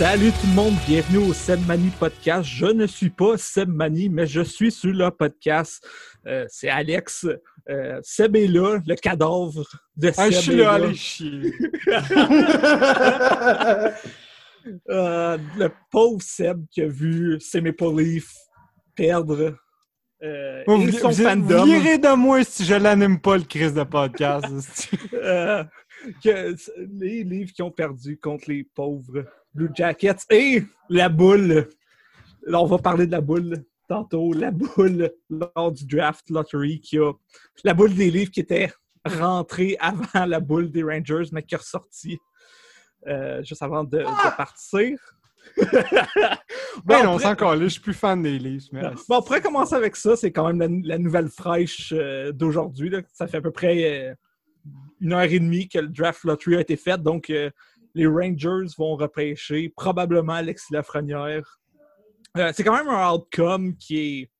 Salut tout le monde, bienvenue au Seb Mani Podcast. Je ne suis pas Seb Mani, mais je suis sur le podcast. Euh, c'est Alex. Euh, Seb est là, le cadavre de Ah, Seb. je suis là, allez chier. Euh, le pauvre Seb qui a vu ses Maple Leafs perdre euh, Vous, et vous, son vous fandom. de moi si je l'anime pas, le crise de podcast. Euh, que les livres qui ont perdu contre les pauvres Blue Jackets et la boule. Là, on va parler de la boule tantôt. La boule lors du draft lottery qui a. La boule des livres qui était rentrée avant la boule des Rangers, mais qui est ressortie euh, juste avant de, de partir. Ben on s'en calait, je suis plus fan des Leafs. Mais... Bon, on pourrait commencer avec ça. C'est quand même la, la nouvelle fraîche euh, d'aujourd'hui. Ça fait à peu près euh, une heure et demie que le draft lottery a été fait. Donc, les Rangers vont repêcher probablement Alexis Lafrenière. Euh, c'est quand même un outcome qui est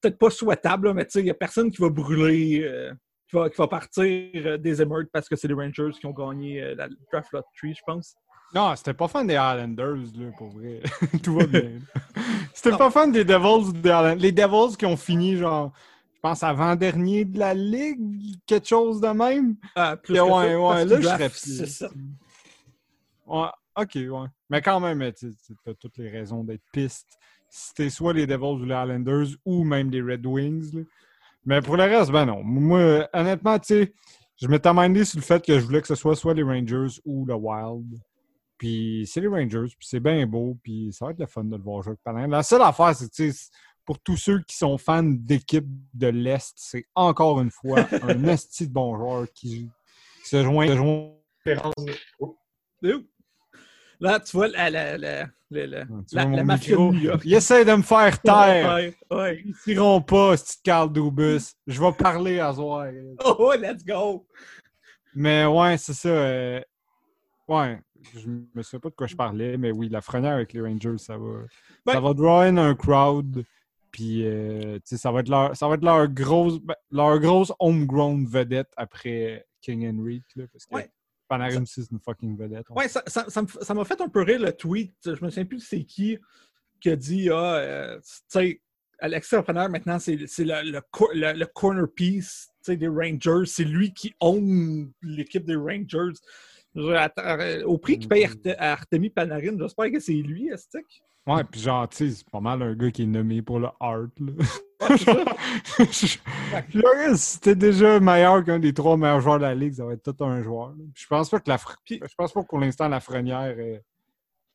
peut-être pas souhaitable, là, mais tu sais, il n'y a personne qui va brûler, euh, qui, va, qui va partir euh, des émeutes parce que c'est les Rangers qui ont gagné euh, la draft lottery, je pense. Non, c'était pas fan des Islanders, là, pour vrai. Tout va bien. C'était pas fan des Devils des. Les Devils qui ont fini, genre, pense, avant-dernier de la Ligue, quelque chose de même? Ah, plus Ouais, que ça, ouais, parce là, je serais ça. Ouais, ok, ouais. Mais quand même, tu as toutes les raisons d'être piste. C'était soit les Devils ou les Islanders ou même les Red Wings. là. Mais pour le reste, ben non. Moi, honnêtement, tu sais, je m'étais amendé sur le fait que je voulais que ce soit soit les Rangers ou le Wild. Puis c'est les Rangers, puis c'est bien beau, puis ça va être le fun de le voir jouer avec Panarin. La seule affaire, c'est que tu sais, pour tous ceux qui sont fans d'équipes de l'Est, c'est encore une fois un esti de bon joueur qui, se joint. se? Là, tu vois la, la, la, la, mafia de micro? New York. Ils essaient de me faire taire. Ouais, ouais. Ils tireront pas, ce petit Carl Dubus. Je vais parler à soir. Oh, let's go! Mais ouais, c'est ça. euh, Ouais, je me souviens pas de quoi je parlais, mais oui, la frenière avec les Rangers, ça va. Ça va draw in un crowd. Puis, euh, ça va être leur, ça va être leur grosse, ben, leur grosse homegrown vedette après King Henry. Là, parce que Ouais. Panarin aussi, c'est une fucking vedette. Ouais, ça ça- ça m'a fait un peu rire le tweet. Je me souviens plus c'est qui qui a dit Ah, euh, tu sais, Alexis Lafrenière, maintenant, c'est le, le, le- le corner piece des Rangers. C'est lui qui own l'équipe des Rangers. Euh, au prix qu'il paye à Arte- à Artemi Panarin, j'espère que c'est lui, Estic. Ouais, puis genre, tu sais, c'est pas mal un gars qui est nommé pour le art. Là. T'es déjà meilleur qu'un des trois meilleurs joueurs de la ligue, ça va être tout un joueur. Je pense pas que la je pense pas que pour l'instant la frenière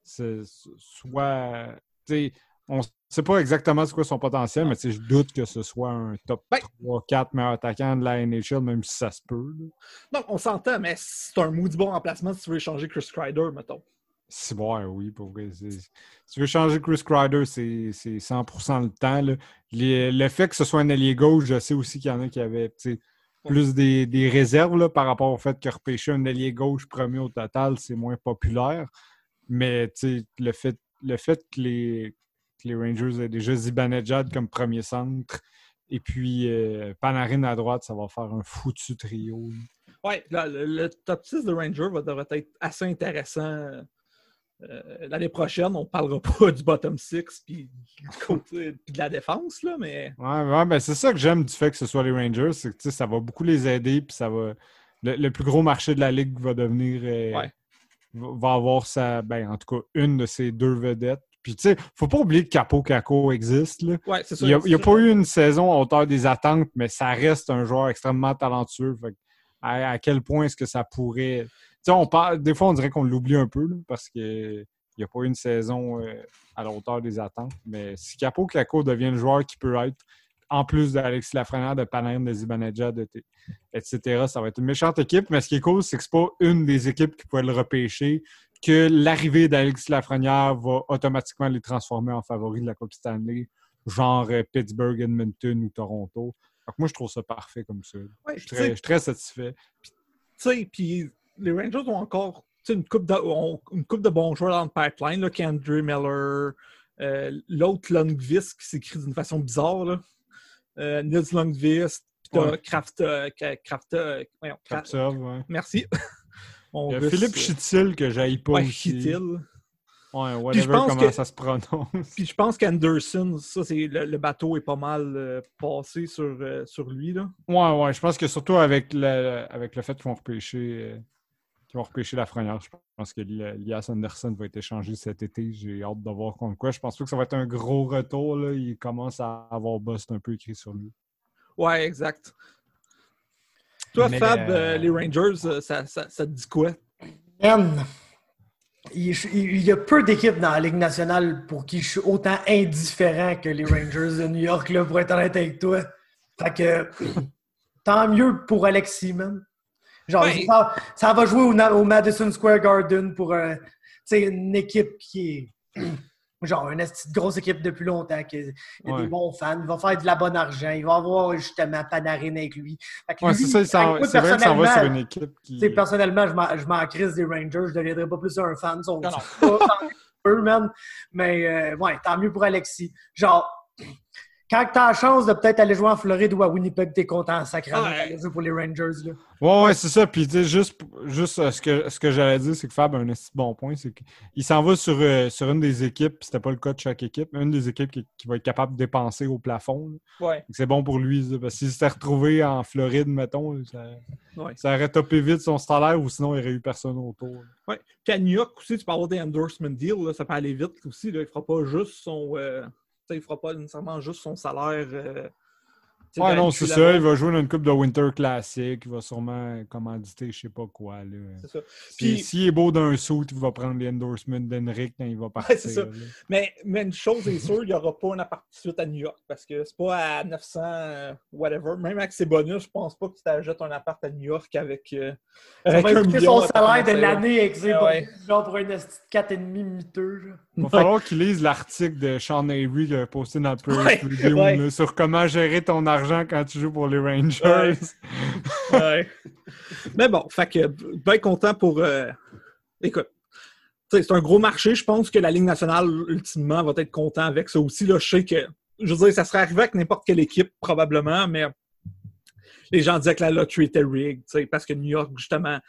soit. tu sais, on sait pas exactement c'est quoi son potentiel, mais je doute que ce soit un top Ben- 3-4 meilleur attaquant de la NHL, même si ça se peut. là. Non, on s'entend, mais c'est un maudit bon remplacement si tu veux échanger Chris Kreider, mettons. C'est bon, oui, pour vrai. Si tu veux changer Chris Kreider, c'est c'est 100% le temps. là. Les- le fait que ce soit un allié gauche, je sais aussi qu'il y en a qui avaient plus des, des réserves là, par rapport au fait que repêcher un allié gauche premier au total, c'est moins populaire. Mais le fait, le fait que, les, les Rangers aient déjà Zibanejad comme premier centre et puis euh, Panarin à droite, ça va faire un foutu trio. là, le, le top 6 de Ranger va devrait être assez intéressant euh, l'année prochaine. On parlera pas du bottom 6 puis de la défense, là, mais Ouais, ouais, ben c'est ça que j'aime du fait que ce soit les Rangers, c'est que ça va beaucoup les aider, puis ça va. Le, le plus gros marché de la ligue va devenir. euh, Ouais. va, avoir sa. Ben, en tout cas, une de ses deux vedettes. Puis tu sais, faut pas oublier que Capo Caco existe. Là. ouais, c'est ça. Il n'y a, il pas eu une saison à hauteur des attentes, mais ça reste un joueur extrêmement talentueux. Fait à, à quel point est-ce que ça pourrait. Tu sais, on parle. Des fois, on dirait qu'on l'oublie un peu là, parce que. Il n'y a pas eu une saison euh, à la hauteur des attentes. Mais si Capo Caco devient le joueur qui peut être, en plus d'Alexis Lafrenière, de Panarin, de Zibanejad, de etc., ça va être une méchante équipe. Mais ce qui est cool, c'est que c'est pas une des équipes qui pourrait le repêcher, que l'arrivée d'Alexis Lafrenière va automatiquement les transformer en favoris de la Coupe Stanley, genre euh, Pittsburgh, Edmonton ou Toronto. Donc moi, je trouve ça parfait comme ça. Ouais, Je suis très, sais, je suis très satisfait. tu sais, puis les Rangers ont encore une coupe de, ont une coupe de bons joueurs dans le pipeline, là, Kendry Miller, euh, l'autre Lundqvist qui s'écrit d'une façon bizarre, là. Euh, Nils Lundqvist, puis t'as Ouais. Kraft, euh, Kraft, euh, voyons, Kra- Kapsov, ouais. merci. On Il y a Philippe Chittil que j'aille pas Ouais, aussi. Chittil. Ouais, whatever pense comment que- ça se prononce. Puis je pense qu'Anderson, ça, c'est le, le bateau est pas mal euh, passé sur, euh, sur lui. Là. Ouais, ouais, je pense que surtout avec le, avec le fait qu'ils vont repêcher, euh, qu'ils vont repêcher la Lafrenière, je pense que Li- Lias Anderson va être échangé cet été. J'ai hâte de voir contre quoi. Je pense pas que ça va être un gros retour. Là. Il commence à avoir Bust un peu écrit sur lui. Ouais, exact. Toi, Mais, Fab, euh, euh, les Rangers, euh, ça, ça, ça te dit quoi? Man, il, il y a peu d'équipes dans la Ligue nationale pour qui je suis autant indifférent que les Rangers de New York, là, pour être honnête avec toi. Fait que tant mieux pour Alexis, man. Genre, Ouais. ça, ça va jouer au, Madison Square Garden pour euh, une équipe qui est genre une grosse équipe depuis longtemps, qui il y a Ouais. des bons fans, il va faire de la bonne argent, il va avoir justement Panarin avec lui. Ouais, lui, c'est ça, c'est vrai que ça va sur personnellement, une équipe qui. tu sais, personnellement, je m'en- crise des Rangers. Je ne deviendrai pas plus un fan. Sont Non, pas eux, man. Mais euh, ouais, tant mieux pour Alexis. Genre, quand tu as la chance de peut-être aller jouer en Floride ou à Winnipeg, tu es content sacrément Ouais. jouer pour les Rangers. Là. Ouais, ouais, c'est ça. Puis, tu sais, juste, juste euh, ce que, ce que j'allais dire, c'est que Fab a un bon point. C'est qu'il s'en va sur, euh, sur une des équipes, puis c'était pas le cas de chaque équipe, mais une des équipes qui, qui va être capable de dépenser au plafond. là. Ouais. C'est bon pour lui, ça, parce que s'il s'était retrouvé en Floride, mettons, ça, Ouais. ça aurait topé vite son salaire ou sinon il n'y aurait eu personne autour. Ouais. Puis à New York aussi, tu peux avoir des endorsement deals, là, ça peut aller vite aussi. Là. Il ne fera pas juste son. euh, il fera pas nécessairement juste son salaire. Ouais, non, c'est ça. Il va jouer dans une coupe de Winter Classic. Il va sûrement commanditer, je sais pas quoi. Là. C'est ça. Si- Puis- S'il est beau d'un saut, il va prendre les endorsements d'Henrik quand il va partir. c'est ça. Mais, mais une chose est sûre, il n'y aura pas un appart de suite à New York parce que c'est pas à 900, euh, whatever. Même avec ses bonus, je pense pas que tu t'achètes un appart à New York avec. euh, Ça avec va un son salaire de l'année avec ses Ouais. genre pour une esti de 4,5 miteux. là. Il va falloir qu'il lise l'article de Sean Avery qu'il a posté dans le Ouais, ouais. sur comment gérer ton argent quand tu joues pour les Rangers. Ouais. Ouais. Mais bon, fait que bien content pour. euh, Écoute, c'est un gros marché. Je pense que la Ligue nationale, ultimement, va être content avec ça aussi. Là, je sais que, je veux dire, ça serait arrivé avec n'importe quelle équipe, probablement, mais les gens disaient que la loterie était rigged, parce que New York, justement,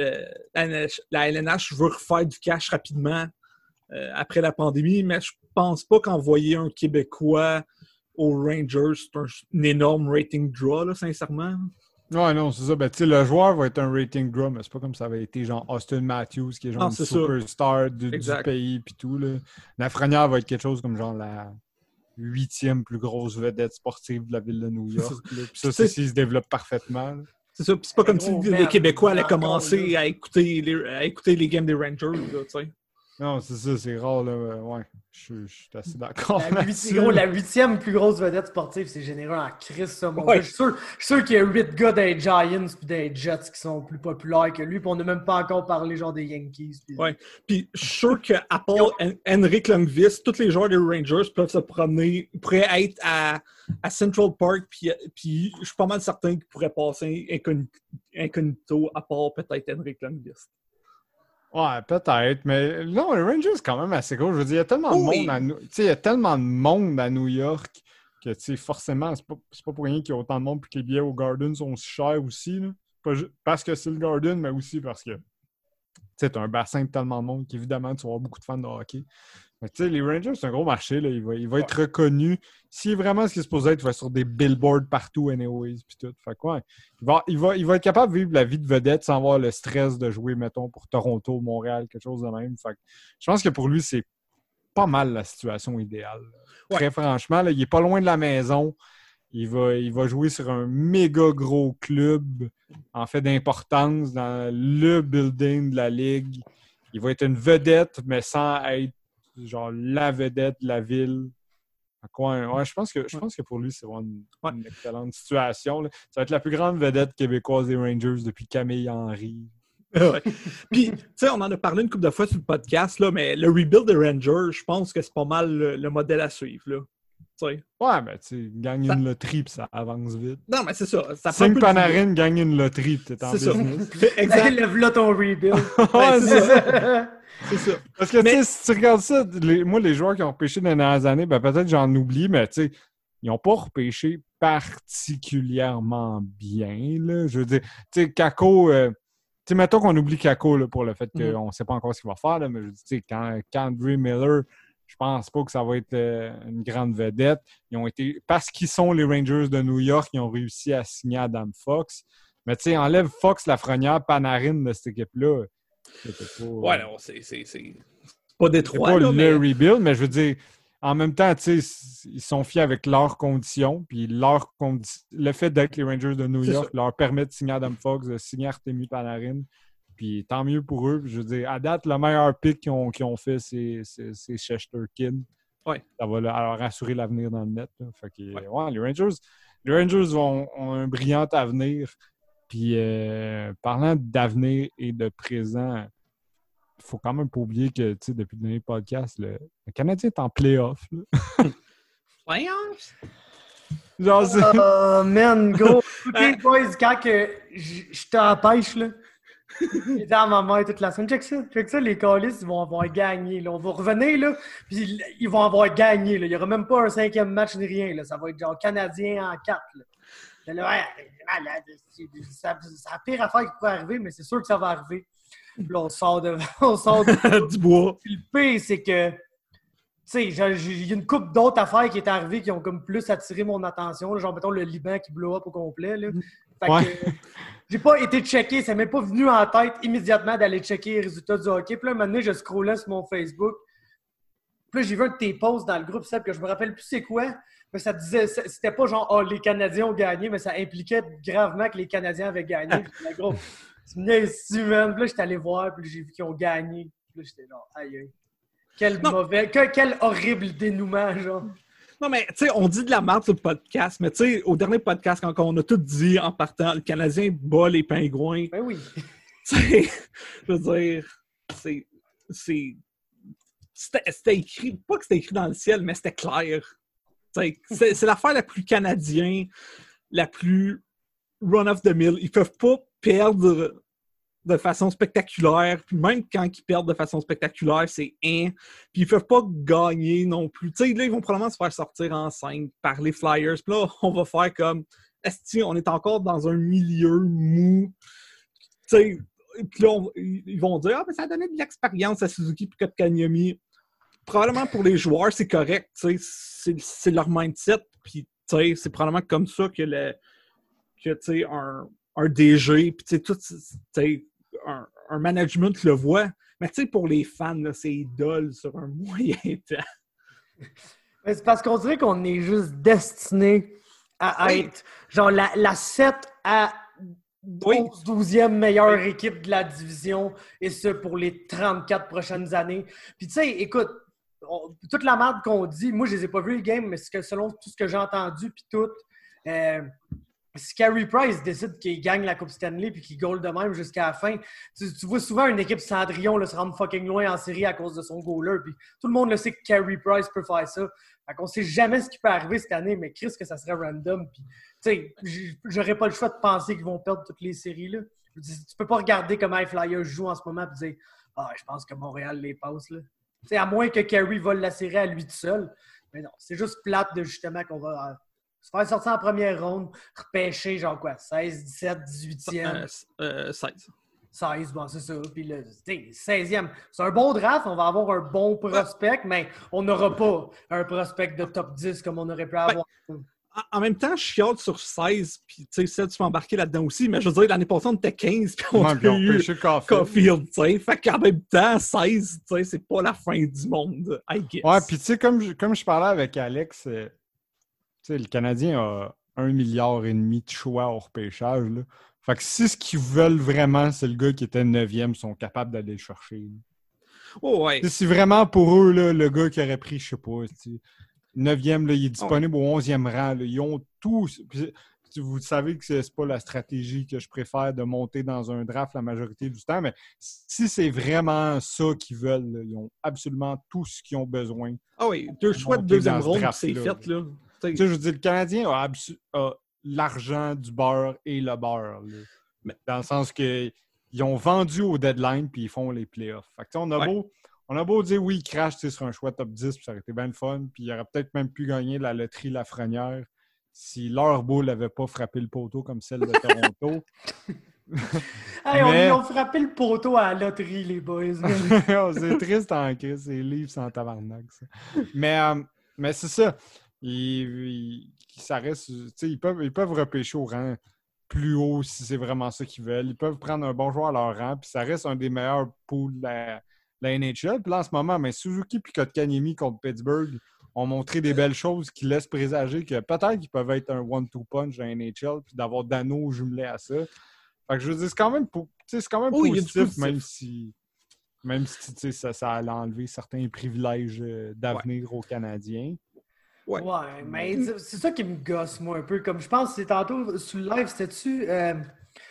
euh, la LNH veut refaire du cash rapidement euh, après la pandémie, mais je pense pas qu'envoyer un Québécois aux Rangers, c'est un, un énorme rating draw, là, sincèrement. Ouais, non, c'est ça. Ben, le joueur va être un rating draw, mais c'est pas comme ça avait été genre Austin Matthews, qui est genre Non, une superstar du, pays, puis tout. Là. Lafrenière va être quelque chose comme genre la huitième plus grosse vedette sportive de la ville de New York. Puis ça, c'est C'est- s'il se développe parfaitement. là. C'est ça. Puis c'est pas comme si gros les Québécois allaient commencer à écouter, les, à écouter les games des Rangers. Tu sais. Non, c'est ça, c'est rare. Là. Ouais, je, je suis assez d'accord. La, la huitième plus grosse vedette sportive, c'est généreux en crise, ça, mon Ouais. Je suis sûr, qu'il y a huit gars des Giants puis des Jets qui sont plus populaires que lui, puis on n'a même pas encore parlé genre des Yankees. puis- Ouais. Puis je suis sûr que à part Hen- Henrik Lundqvist, tous les joueurs des Rangers peuvent se promener, pourraient être à, à Central Park, puis, puis je suis pas mal certain qu'ils pourraient passer incogn- incognito, à part peut-être Henrik Lundqvist. Ouais, peut-être, mais non, les Rangers, c'est quand même assez gros. Je veux dire, il y a tellement de monde à il y a tellement de monde à New York que, tu sais, forcément, c'est pas, c'est pas pour rien qu'il y a autant de monde puis que les billets au Garden sont si chers aussi. Là. Pas parce que c'est le Garden, mais aussi parce que, t'as un bassin de tellement de monde qu'évidemment, tu vas avoir beaucoup de fans de hockey. Sais, les Rangers, c'est un gros marché. Là. Il va, il va être reconnu. S'il est vraiment ce qui est supposé être, il va être sur des billboards partout, anyways, puis tout. Fait que, ouais, il va, il, va, il va être capable de vivre la vie de vedette sans avoir le stress de jouer, mettons, pour Toronto, Montréal, quelque chose de même. Fait que je pense que pour lui, c'est pas mal la situation idéale. Ouais. Très franchement, là, il est pas loin de la maison. Il va, il va jouer sur un méga gros club, en fait, d'importance dans le building de la ligue. Il va être une vedette, mais sans être genre la vedette de la ville. Ouais, ouais, je, pense que, je pense que pour lui, c'est vraiment une, Ouais. une excellente situation. là. Ça va être la plus grande vedette québécoise des Rangers depuis Camille Henry. Ouais. Puis, tu sais, on en a parlé une couple de fois sur le podcast, là, mais le rebuild des Rangers, je pense que c'est pas mal le, le modèle à suivre. Là. Tu. Ouais, ben, tu sais, gagne Ça- une loterie puis ça avance vite. Non, mais c'est ça. Cinq peu de- gagne une loterie puis t'es en C'est ça. business. exact. Lève-là ton rebuild. Ouais, c'est c'est ça. C'est ça. Parce que, Mais- tu sais, si tu regardes ça, les- moi, les joueurs qui ont repêché dans les dernières années, ben, peut-être j'en oublie, mais tu sais, ils n'ont pas repêché particulièrement bien. Là. Je veux dire, tu sais, Kako, euh, sais, mettons qu'on oublie Kako là, pour le fait Mhm. qu'on ne sait pas encore ce qu'il va faire, là, mais je tu sais, quand, quand Andre Miller, je pense pas que ça va être euh, une grande vedette. Ils ont été, parce qu'ils sont les Rangers de New York, ils ont réussi à signer Adam Fox. Mais tu sais, enlève Fox, Lafrenière, Panarin de cette équipe-là. Pas, Ouais, non, c'est c'est- c'est pas c'est Détroit, pas là, le mais... rebuild, mais je veux dire, en même temps, tu sais, ils sont fiers avec leurs conditions, puis leur condi- le fait d'être les Rangers de New C'est York leur permet de signer Adam Fox, de signer Artemi Panarin, puis tant mieux pour eux. Puis Je veux dire, à date, le meilleur pick qu'ils ont, qu'ils ont fait, c'est c'est- c'est Shesterkin. Ouais. Ça va leur assurer l'avenir dans le net. là. Fait que, Ouais. ouais, les Rangers, les Rangers ont, ont un brillant avenir. Puis, euh, parlant d'avenir et de présent, il faut quand même pas oublier que, tu sais, depuis le dernier podcast, le, le Canadien est en playoff. là. Playoffs? Genre, c'est- Oh, man, gros. Écoutez, boys, quand que j- j'étais en pêche, là, j'étais dans ma mère toute la semaine. Check ça. Check ça, les Callis, ils vont avoir gagné. Là. On va revenir, là, puis ils vont avoir gagné. Là. Il n'y aura même pas un cinquième match ni rien. Là. Ça va être genre Canadien en quatre. Là. Malade. C'est la pire affaire qui pourrait arriver, mais c'est sûr que ça va arriver. Puis là, on sort de. On sort de du bois. puis le pire, c'est que, tu sais, j'ai- j'ai- il y a une couple d'autres affaires qui est arrivées qui ont comme plus attiré mon attention. là, genre, mettons, le Liban qui blow up au complet. Là. Ouais. euh, j'ai pas été checké. Ça m'est pas venu en tête immédiatement d'aller checker les résultats du hockey. Puis là, un moment donné, je scrollais sur mon Facebook. Puis là, j'ai vu un de tes posts dans le groupe, Seb, que je me rappelle plus c'est quoi. Mais ça disait, c'était pas genre, oh, les Canadiens ont gagné, mais ça impliquait gravement que les Canadiens avaient gagné. Puis là, gros, tu me? Puis là, j'étais allé voir, puis j'ai vu qu'ils ont gagné. Puis là, j'étais genre, aïe, aïe. Quel Non. mauvais, que- quel horrible dénouement, genre. Non, mais tu sais, on dit de la merde sur le podcast, mais tu sais, au dernier podcast, quand on a tout dit en partant, le Canadien bat les pingouins, Ben oui. tu sais, je veux dire, c'est. C'était écrit, pas que c'était écrit dans le ciel, mais c'était clair. C'est l'affaire la plus canadienne, la plus run of the mill. Ils peuvent pas perdre de façon spectaculaire. Puis même quand ils perdent de façon spectaculaire, c'est un. Puis ils peuvent pas gagner non plus. Là, ils vont probablement se faire sortir en 5 par les Flyers. Puis là, on va faire comme. Est-ce on est encore dans un milieu mou? Puis là, ils vont dire Ah, mais ça a donné de l'expérience à Suzuki et Kotkaniemi. Probablement pour les joueurs, c'est correct. C'est leur mindset. Puis, c'est probablement comme ça que, le, que un, un DG, puis tout, un, management le voit. Mais tu sais, pour les fans, c'est idole sur un moyen temps. C'est parce qu'on dirait qu'on est juste destiné à Oui. être genre la, la 7 à Oui. 11, 12e meilleure équipe de la division, et ce pour les 34 prochaines années. Puis tu sais, écoute, on- toute la merde qu'on dit, moi je les ai pas vus les games, mais que selon tout ce que j'ai entendu, puis tout, euh, si Carey Price décide qu'il gagne la Coupe Stanley puis qu'il goal de même jusqu'à la fin, tu, vois souvent une équipe Cendrillon là, se rendre fucking loin en série à cause de son goaler. Puis tout le monde le sait que Carey Price peut faire ça. Fait qu'on sait jamais ce qui peut arriver cette année, mais Chris, que ça serait random. Puis, j'aurais pas le choix de penser qu'ils vont perdre toutes les séries. Là. Tu peux pas regarder comment les Flyers jouent en ce moment et dire Ah, je pense que Montréal les passe. Là. À moins que Carey vole la série à lui tout seul. Mais non, c'est juste plate de justement qu'on va se faire sortir en première ronde, repêcher genre quoi, 16, 17, 18e. Euh, euh, 16. 16, bon, c'est ça. Puis le t'sais, 16e. C'est un bon draft, on va avoir un bon prospect, mais on n'aura pas un prospect de top 10 comme on aurait pu avoir. En- En même temps, je chiale sur 16, puis tu sais, tu m'as embarqué là-dedans aussi, mais je veux dire, l'année passée, on était 15, puis on Ouais, a puis on eu Caulfield. Caulfield, tu sais. Fait qu'en même temps, 16, tu sais, c'est pas la fin du monde, I guess. Ouais, puis tu sais, comme, je- comme je parlais avec Alex, euh, sais, le Canadien a un milliard et demi de choix au repêchage. Là. Fait que si ce qu'ils veulent vraiment, c'est le gars qui était 9e, sont capables d'aller le chercher. là. Oh, ouais. Si vraiment pour eux, là, le gars qui aurait pris, je sais pas, tu sais, 9e, là, il est disponible au 11e rang. Ils ont tu- Vous savez que c'est pas la stratégie que je préfère de monter dans un draft la majorité du temps, mais si c'est vraiment ça qu'ils veulent, là, ils ont absolument tout ce qu'ils ont besoin. Ah oui, deux choix de deuxième ronde, c'est fait, là. Tu sais, je veux dire, le Canadien a, l'argent du beurre et le beurre. là. Mais- Dans le sens que ils ont vendu au deadline puis ils font les playoffs. Fait que, on, a Ouais. beau, on a beau dire oui, ils crachent sur un choix top 10, puis ça aurait été bien le fun, puis il aurait peut-être même pu gagner la loterie Lafrenière si leur boule n'avait pas frappé le poteau comme celle de Toronto. Hey, on- Mais- Ils ont frappé le poteau à la loterie, les boys. C'est triste en crise, c'est livre sans tabarnak, ça. Mais, euh, mais c'est ça. Ils, ils- ça reste, ils, peuvent, ils peuvent repêcher au rang plus haut si c'est vraiment ça qu'ils veulent. Ils peuvent prendre un bon joueur à leur rang, puis ça reste un des meilleurs pools de la, la NHL. Puis là, en ce moment, mais Suzuki et Kotkaniemi contre Pittsburgh ont montré des belles choses qui laissent présager que peut-être qu'ils peuvent être un one-two punch dans la NHL, puis d'avoir Dano jumelé à ça. Fait que je veux dire, c'est quand même, c'est quand même positif, même si, même si ça, ça allait enlever certains privilèges euh, d'avenir aux Canadiens. Ouais. Ouais, mais c'est- ça qui me gosse, moi, un peu. Comme je pense, c'est tantôt sur le live, c'était-tu euh,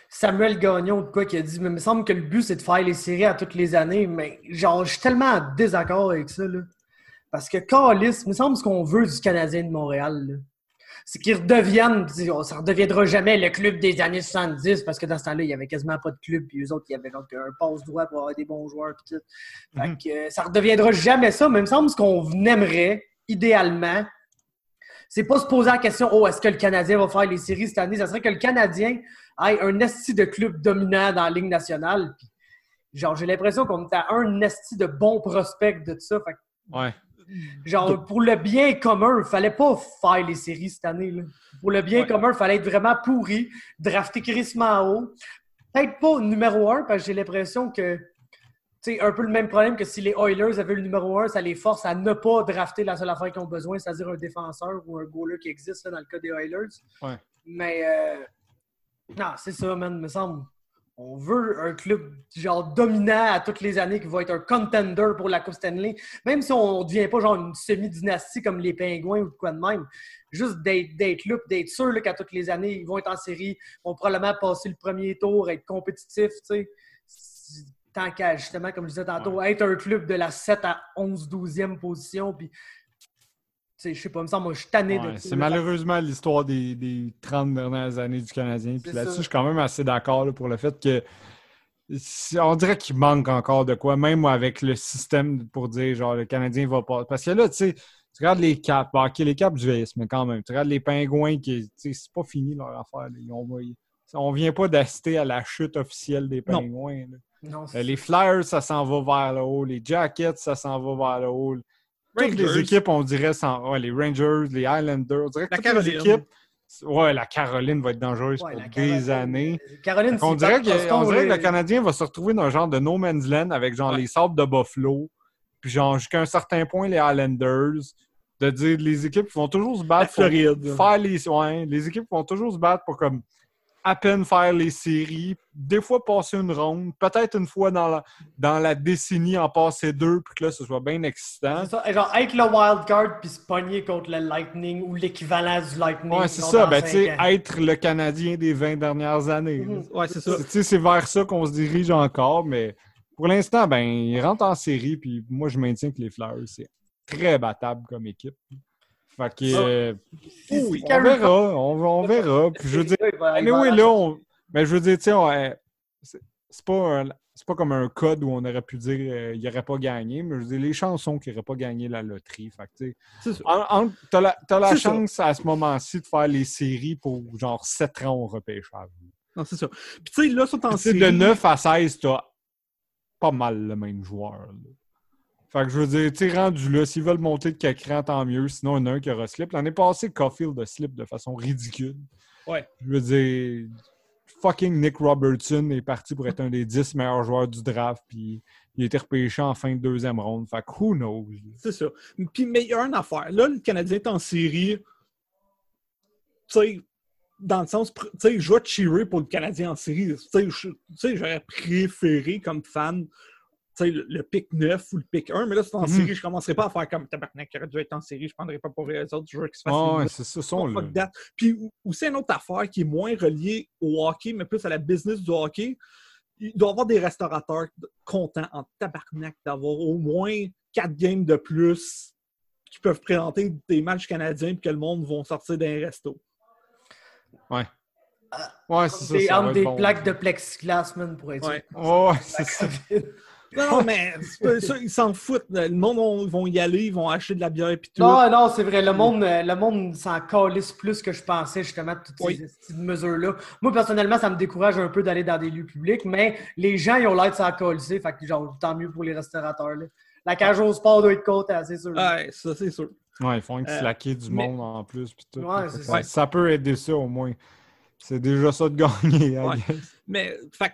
Samuel Gagnon ou quoi qui a dit, mais il me semble que le but, c'est de faire les séries à toutes les années. Mais genre, je suis tellement en désaccord avec ça, là. Parce que Carlis, il me semble ce qu'on veut du Canadien de Montréal, là, c'est qu'ils redeviennent, ça redeviendra jamais le club des années 70, parce que dans ce temps-là, il n'y avait quasiment pas de club, puis eux autres, il y avait donc un passe droit pour avoir des bons joueurs, puis tout. Fait Mhm. que, euh, ça redeviendra jamais ça, mais il me semble ce qu'on aimerait, idéalement, c'est pas se poser la question, oh, est-ce que le Canadien va faire les séries cette année? Ça serait que le Canadien ait un esti de club dominant dans la Ligue nationale. Puis, genre, j'ai l'impression qu'on est à un esti de bons prospects de tout ça. Fait que, Ouais. genre, pour le bien commun, il fallait pas faire les séries cette année. là. Pour le bien Ouais. commun, il fallait être vraiment pourri, drafter crissement haut. Peut-être pas numéro un, parce que j'ai l'impression que c'est un peu le même problème que si les Oilers avaient le numéro un, ça les force à ne pas drafter la seule affaire qu'ils ont besoin, c'est-à-dire un défenseur ou un goaler qui existe là, dans le cas des Oilers. Ouais. Mais euh, non, c'est ça, man, me semble. On veut un club genre dominant à toutes les années qui va être un contender pour la Coupe Stanley. Même si on ne devient pas genre une semi-dynastie comme les Pingouins ou de quoi de même. Juste d'être là, d'être sûr qu'à toutes les années, ils vont être en série, vont probablement passer le premier tour, être compétitifs, tu sais. Tant qu'à, justement, comme je disais tantôt, être un club de la 7 à 11, 12e position, puis, je sais pas, me semble, moi, je suis tanné Ouais, de c'est malheureusement l'histoire des, des 30 dernières années du Canadien. Puis là-dessus, je suis quand même assez d'accord là, pour le fait que on dirait qu'il manque encore de quoi, même avec le système pour dire genre le Canadien va pas. Parce que là, tu sais, tu regardes les caps, ok, les caps du VS, mais quand même, tu regardes les pingouins qui, c'est pas fini leur affaire. là. Ils ont- on vient pas d'assister à la chute officielle des pingouins. Non, Euh, les Flyers, ça s'en va vers le haut. Les Jackets, ça s'en va vers le haut. Toutes les équipes, on dirait, ouais, les Rangers, les Highlanders, on dirait que La toutes les équipes. Ouais, la Caroline va être dangereuse Ouais, pour des Caroline- années. Caroline, on c'est dirait, que, on dirait que le Canadien va se retrouver dans un genre de no man's land avec genre Ouais. les Sables de Buffalo, puis genre jusqu'à un certain point les Highlanders, de dire les équipes qui vont toujours se La battre pour Floride. faire les ouais, les équipes vont toujours se battre pour comme à peine faire les séries, des fois passer une ronde, peut-être une fois dans la, dans la décennie en passer deux, puis que là, ce soit bien excitant. C'est ça, genre être le wild card puis se pogner contre le Lightning ou l'équivalent du Lightning. Ouais, c'est ça, ben être le Canadien des 20 dernières années. Mhm. Ouais, c'est ça. Tu sais, c'est vers ça qu'on se dirige encore, mais pour l'instant, ben, ils rentrent en série, puis moi, je maintiens que les Flyers, c'est très battable comme équipe. Fait que, euh, Si- on verra, on, on verra. Puis je veux dire, là, on- mais je veux dire, tu sais, euh, c'est pas, pas comme un code où on aurait pu dire euh, il n'aurait pas gagné, mais je veux dire, les chances sont qu'il n'aurait pas gagné la loterie. Fait que, tu sais, C'est ça. en- en- t'as la, la chance à ce moment-ci de faire les séries pour genre 7 rangs au repêchage. Non, c'est ça. Puis tu sais, là, sont en Tu sais, série. de 9 à 16, t'as pas mal le même joueur. là. Fait que je veux dire, tu rendu là, s'ils veulent monter de quelques rangs, tant mieux. Sinon, il y en a un qui aura slip. L'année passée, Caulfield a slip de façon ridicule. Ouais. Je veux dire, fucking Nick Robertson est parti pour être un des 10 meilleurs joueurs du draft, puis il a été repêché en fin de deuxième ronde. Fait que who knows? C'est ça. Puis, mais il y a une affaire. Là, le Canadien est en série. Tu sais, dans le sens, tu sais, je vais cheerer pour le Canadien en série. Tu sais, j'aurais préféré comme fan. Tu sais, Le, le pick 9 ou le pick 1, mais là, c'est en Mhm. série, je commencerai pas à faire comme tabarnak qui aurait dû être en série, je prendrais pas pour les autres joueurs qui se fassent Ah une ouais, c'est ça. Puis aussi une autre affaire qui est moins reliée au hockey, mais plus à la business du hockey. Il doit y avoir des restaurateurs contents en tabarnak d'avoir au moins quatre games de plus qui peuvent présenter des matchs canadiens et que le monde va sortir d'un resto. Ouais, c'est ça. Des, ça être des bon. plaques de plexiglas, man, pour être Ouais. sûr. Ouais, c'est ça. Non, mais ça, ils s'en foutent. Le monde, ils vont y aller, ils vont acheter de la bière et tout. Non, non, c'est vrai. Le monde, euh, le monde s'en calisse plus que je pensais, justement, toutes ces, mesures-là. Moi, personnellement, ça me décourage un peu d'aller dans des lieux publics, mais les gens, ils ont l'air de s'en calisser. Fait que, genre, tant mieux pour les restaurateurs. La cage au sport doit être contente, c'est sûr. Ouais, ça, c'est sûr. Ouais, ils font un slacker du monde en plus. Puis tout, ouais, ça, ça, peut aider ça au moins. C'est déjà ça de gagner. Ouais. Mais, fait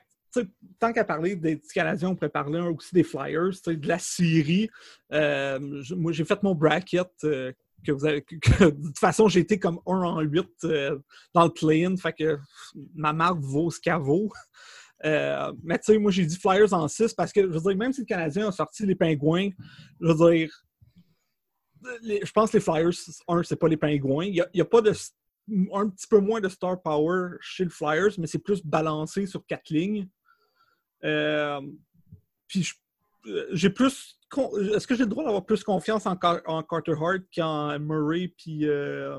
tant qu'à parler des Canadiens, on pourrait parler aussi des Flyers, de la série. Euh, moi, j'ai fait mon bracket. Euh, que vous avez, de toute façon, j'ai été comme 1 en 8 euh, dans le play-in. Ma marque vaut ce qu'elle vaut. mais tu sais, moi, j'ai dit Flyers en 6 parce que, je veux dire, même si le Canadien a sorti les Pingouins, je veux dire, je pense que les Flyers, un, c'est pas les Pingouins. Il n'y a, pas de un petit peu moins de star power chez les Flyers, mais c'est plus balancé sur quatre lignes. Euh, puis euh, j'ai plus. Est-ce que j'ai le droit d'avoir plus confiance en, Carter Hart qu'en Murray puis, euh,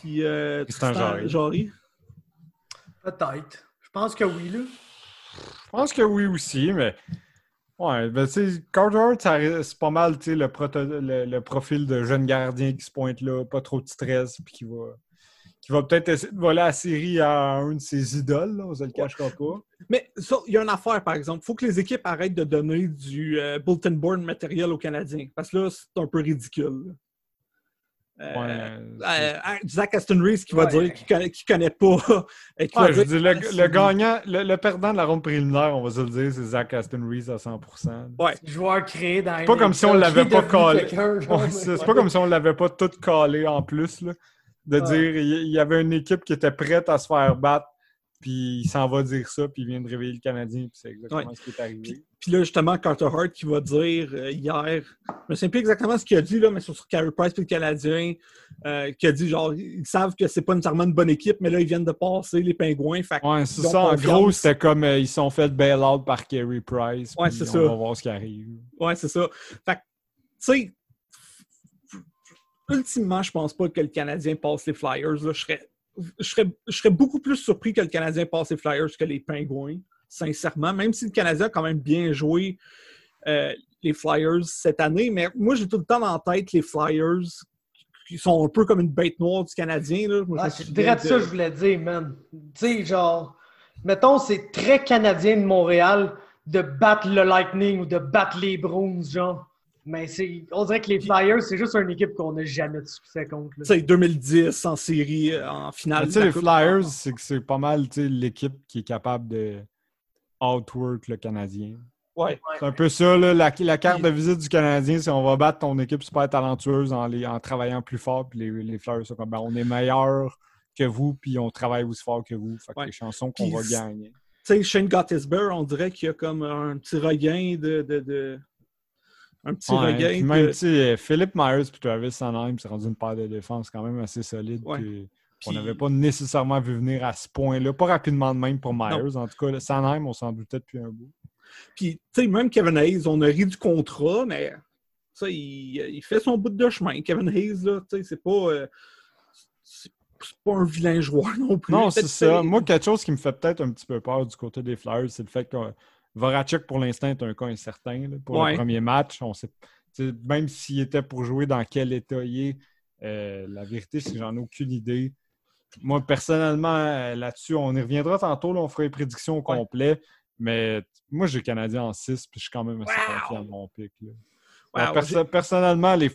puis Tristan Jory? Peut-être. Je pense que oui, là. Je pense que oui aussi, mais. Ouais, ben, Carter Hart, c'est pas mal le, le, profil de jeune gardien qui se pointe là, pas trop de stress, puis qui va qui va peut-être essayer de voler la série à un de ses idoles, là, on se le cachera pas. Mais il y a une affaire, par exemple. Il faut que les équipes arrêtent de donner du euh, bulletin board matériel aux Canadiens. Parce que là, c'est un peu ridicule. Euh, euh, Zach Aston Reese qui va dire qu'il connaît, connaît pas. je le, gagnant, le, perdant de la ronde préliminaire, on va se le dire, c'est Zach Aston Reese à 100%. Ouais. Joueur créé dans C'est pas comme si on l'avait pas collé. c'est pas comme si on l'avait pas tout collé en plus. Là de dire il y avait une équipe qui était prête à se faire battre, puis il s'en va dire ça, puis il vient de réveiller le Canadien, puis c'est exactement ce qui est arrivé. Puis, là, justement, Carter Hart qui va dire euh, hier, je ne sais plus exactement ce qu'il a dit, là, mais sur, sur Carey Price et le Canadien, euh, qui a dit genre, ils savent que c'est pas nécessairement une bonne équipe, mais là, ils viennent de passer les Pingouins. ouais, c'est ça. En gros, c'était comme euh, ils sont fait bail-out par Carey Price. Ouais, c'est ça. On va voir ce qui arrive. Ouais, c'est ça. Fait tu sais, ultimement, je pense pas que le Canadien passe les Flyers. Je, serais, je, serais, beaucoup plus surpris que le Canadien passe les Flyers que les Pingouins, sincèrement. Même si le Canadien a quand même bien joué euh, les Flyers cette année. Mais moi, j'ai tout le temps en tête les Flyers qui sont un peu comme une bête noire du Canadien. Là. Ah, je dirais de... ça, je voulais dire, man. Tu sais, genre, mettons, c'est très Canadien de Montréal de battre le Lightning ou de battre les Bruins, genre. Mais on dirait que les Flyers, c'est juste une équipe qu'on n'a jamais de succès contre. C'est 2010 en série, euh, en finale. les Flyers, c'est pas mal l'équipe qui est capable de outwork le Canadien. Ouais. C'est un peu ça, là, la, carte de visite du Canadien, c'est on va battre ton équipe super talentueuse en, en travaillant plus fort. Puis les, les Flyers sont comme ben, on est meilleur que vous, puis on travaille aussi fort que vous. Fait que les chansons qu'on va gagner. Tu sais, Shane Gottisberg, on dirait qu'il y a comme un petit regain de, de un petit regain. Même, de... Philippe Myers et Travis Sanheim, c'est rendu une paire de défense quand même assez solide. On n'avait pas nécessairement vu venir à ce point-là. Pas rapidement de même pour Myers. En tout cas, Sanheim, on s'en doutait depuis un bout. Puis, tu sais, même Kevin Hayes, on a ri du contrat, mais ça, il, il, fait son bout de chemin. Kevin Hayes, là, tu sais, c'est pas. Euh, c'est pas un vilain joueur non plus. Non, c'est ça. Moi, quelque chose qui me fait peut-être un petit peu peur du côté des Flyers, c'est le fait que Voracek, pour l'instant, est un cas incertain. pour le premier match, on sait, même s'il était pour jouer dans quel état il est, euh, la vérité, c'est que j'en ai aucune idée. Moi, personnellement, euh, là-dessus, on y reviendra tantôt. on fera les prédictions au complet. Mais moi, j'ai Canadien en 6, puis je suis quand même assez confiant de mon pic. personnellement, les,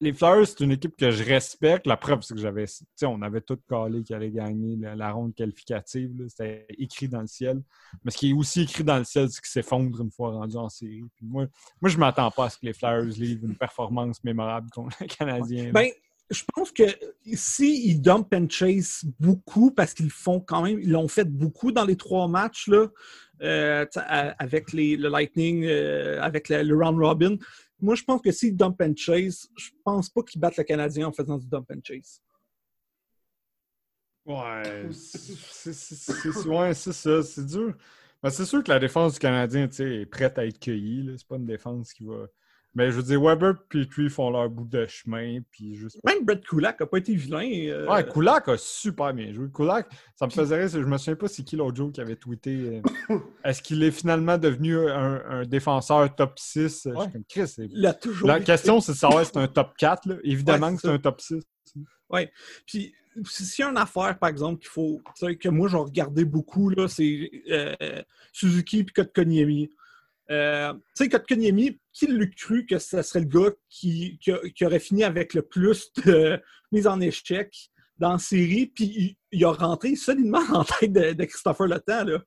les Flyers, c'est une équipe que je respecte. La preuve, c'est que j'avais. On avait tout calé qui allait gagner la, ronde qualificative. C'était écrit dans le ciel. Mais ce qui est aussi écrit dans le ciel, c'est qu'ils s'effondrent une fois rendu en série. moi, moi, je ne m'attends pas à ce que les Flyers livrent une performance mémorable contre les Canadiens. Ben, je pense que s'ils ils dump and chase beaucoup, parce qu'ils font quand même, ils l'ont fait beaucoup dans les trois matchs, là, euh, avec les, le Lightning, euh, avec le round robin, moi, je pense que s'ils dump and chase, je pense pas qu'ils battent le Canadien en faisant du dump and chase. Ouais, c'est ça, c'est dur. Ben, c'est sûr que la défense du Canadien est prête à être cueillie. C'est pas une défense qui va Mais je veux dire, Weber et Petrie font leur bout de chemin. Puis juste... Même Brett Kulak n'a pas été vilain. euh, Ouais, Kulak a super bien joué. Kulak, ça me faisait rire. Je me souviens pas c'est qui l'autre jour qui avait tweeté. euh, Est-ce qu'il est finalement devenu un, un défenseur top 6? Je suis Ouais. comme Chris. c'est- il a toujours La été- question, c'est de savoir si c'est un top 4. là. Évidemment Ouais, que c'est un top 6. Puis, s'il y a une affaire, par exemple, qu'il faut, que moi, j'ai regardé beaucoup, là, c'est euh, Suzuki et Kotkaniemi. Euh, tu sais, Kotkaniemi, qui l'eût cru que ce serait le gars qui, qui, aurait fini avec le plus de mise en échec dans la série, puis il, il a rentré solidement en tête de, de Christopher Le là.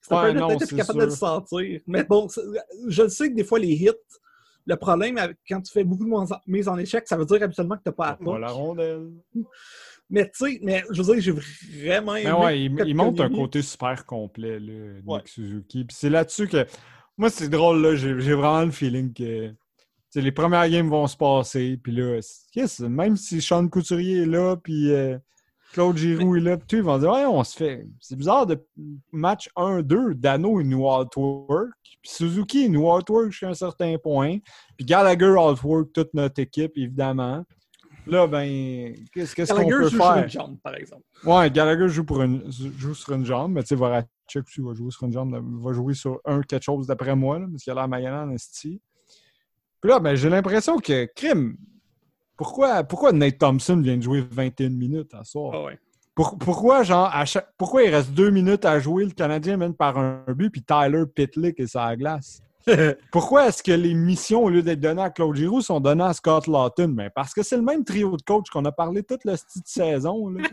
Christopher Ouais, était capable de le sentir. Mais bon, je le sais que des fois, les hits, le problème, quand tu fais beaucoup de mises en échec, ça veut dire habituellement que tu n'as pas touch. la rondelle. Mais tu sais, mais je veux dire, j'ai vraiment aimé. Mais ouais, il, il montre un côté super complet, là, Nick Ouais. Suzuki. Puis c'est là-dessus que. Moi, c'est drôle, là. J'ai vraiment le feeling que. tu sais, les premières games vont se passer. Puis là, yes, même si Sean Couturier est là, puis euh, Claude Giroux est là, puis tout, ils vont dire Ouais, on se fait. C'est bizarre de match 1-2. Dano, il nous outwork. Puis Suzuki, il nous outwork jusqu'à un certain point. Puis Gallagher outwork toute notre équipe, évidemment. Là, ben, qu'est-ce qu'on Gallagher peut joue sur une jambe, par exemple. Ouais, Gallagher joue, pour une, joue sur une jambe, mais tu sais, Voracek aussi va jouer sur une jambe. Va jouer sur un quelque chose d'après moi, là, parce qu'il a l'air magané en esti. Puis là, ben, j'ai l'impression que, crime, pourquoi, pourquoi Nate Thompson vient de jouer 21 minutes à soir? Ah ouais. Pour- pourquoi, genre, à chaque- pourquoi il reste deux minutes à jouer, le Canadien mène par un but, puis Tyler Pitlick est sur la glace? Pourquoi est-ce que les missions, au lieu d'être données à Claude Giroux, sont données à Scott Lawton? Ben, parce que c'est le même trio de coach qu'on a parlé toute la petite saison. Là.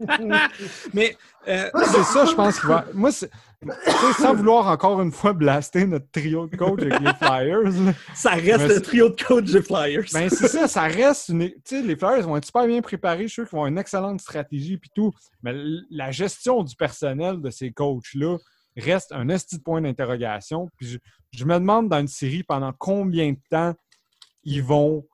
Mais euh, c'est ça, je pense qu'il va. Moi, sans vouloir encore une fois blaster notre trio de coach avec les Flyers, là, ça reste Mais le trio de coach des Flyers. ben c'est ça, ça reste une. Tu sais, les Flyers vont être super bien préparés, je suis sûr qu'ils vont avoir une excellente stratégie puis tout. Mais la gestion du personnel de ces coachs-là reste un de point d'interrogation. Puis je, je me demande dans une série pendant combien de temps ils vont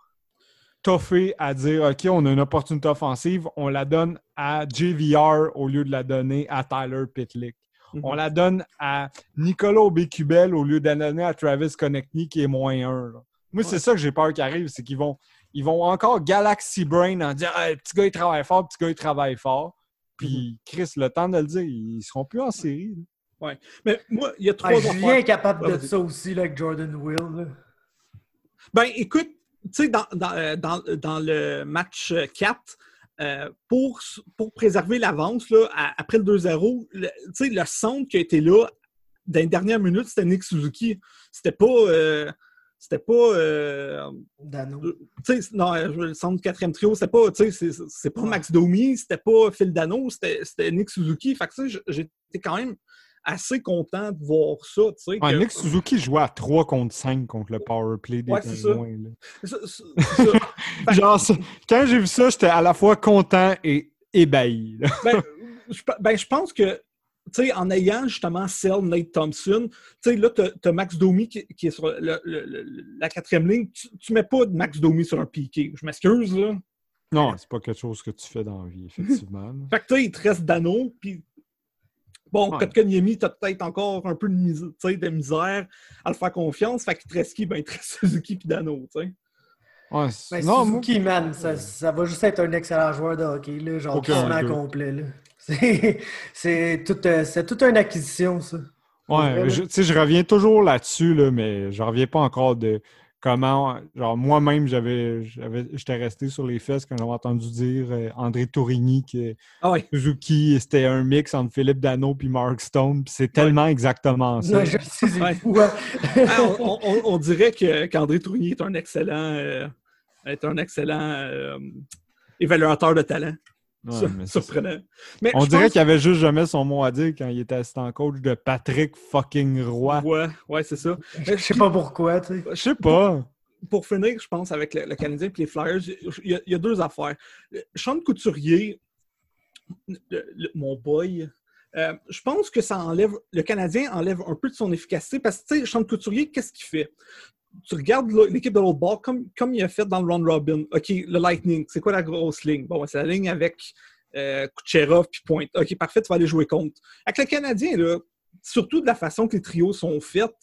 toffer à dire OK, on a une opportunité offensive, on la donne à JVR au lieu de la donner à Tyler Pitlick. Mhm. On la donne à Nicolas Bécubel au lieu de la donner à Travis Connectney qui est moins un. là. Moi, c'est ça que j'ai peur qui arrive, c'est qu'ils vont, ils vont encore Galaxy Brain en dire le petit gars il travaille fort, petit gars il travaille fort. Puis Chris, le temps de le dire, ils seront plus en série. là. Mais moi, il y a trois Ah. Julien est capable Ah, de ça aussi là, avec Jordan Will. là. Ben, écoute, tu sais, dans, dans, euh, dans, dans le match euh, 4, euh, pour, pour préserver l'avance, après le 2-0, le- tu sais, le centre qui a été là dans les dernières minutes, c'était Nick Suzuki. C'était pas. euh, c'était pas. euh, Dano. tu sais, non, le centre du quatrième trio, c'était pas, tu sais, c'est- c'est pas Max Domi, c'était pas Phil Dano, c'était c'était Nick Suzuki. Fait que, tu sais, j'étais quand même assez content de voir ça, tu sais. Ouais, que- Nick Suzuki jouait à 3 contre 5 contre le power play des Ouais. Pingouins, Genre, ça- quand j'ai vu ça, j'étais à la fois content et ébahi. ben, je, ben, je pense que, tu sais, en ayant justement Cell, Nate Thompson, tu sais, là, tu as Max Domi qui, qui est sur le- le- le- la quatrième ligne. Tu, tu mets pas de Max Domi sur un piqué. Je m'excuse, là. Non, c'est pas quelque chose que tu fais dans la vie, effectivement. Fait que, tu sais, il te reste Dano, puis. Bon, Ouais. Kotkaniemi, t'as peut-être encore un peu de, mis- de misère à le faire confiance. Fait qu'il te reste qui? Ben, il te reste Suzuki puis Dano, tu sais. Ouais, c'est- Ben, non, moi- Suzuki, man, ça, ça va juste être un excellent joueur de hockey, là, genre doute. complet. là. C'est c'est tout, euh, c'est toute une acquisition, ça. Ouais, tu sais, je reviens toujours là-dessus, là, mais je reviens pas encore de comment. Genre, moi-même, j'avais, j'avais, j'étais resté sur les fesses quand j'avais entendu dire euh, André Tourigny que Ah. Suzuki, c'était un mix entre Philippe Dano puis Mark Stone. puis c'est tellement exactement ça. Non, je sais, c'est Ouais. fou. Ah, on, on- on dirait que, qu'André Tournier est un excellent, euh, est un excellent euh, évaluateur de talent. Ouais, mais surprenant. Mais On dirait pense- qu'il avait juste jamais son mot à dire quand il était assistant coach de Patrick fucking Roy. Ouais, ouais, c'est ça. Je sais pas pourquoi, tu sais. Je sais pas. Pour finir, je pense, avec le, le Canadien et les Flyers, il y, a, il y a deux affaires. Sean Couturier, le- le- mon boy, euh, je pense que ça enlève. Le Canadien enlève un peu de son efficacité parce que, tu sais, Sean Couturier, qu'est-ce qu'il fait? Tu regardes l'équipe de l'autre bord comme, comme il a fait dans le round robin. OK, le Lightning, c'est quoi la grosse ligne? Bon, c'est la ligne avec euh, Kucherov puis Pointe. OK, parfait, tu vas aller jouer contre. Avec le Canadien, là, surtout de la façon que les trios sont faits,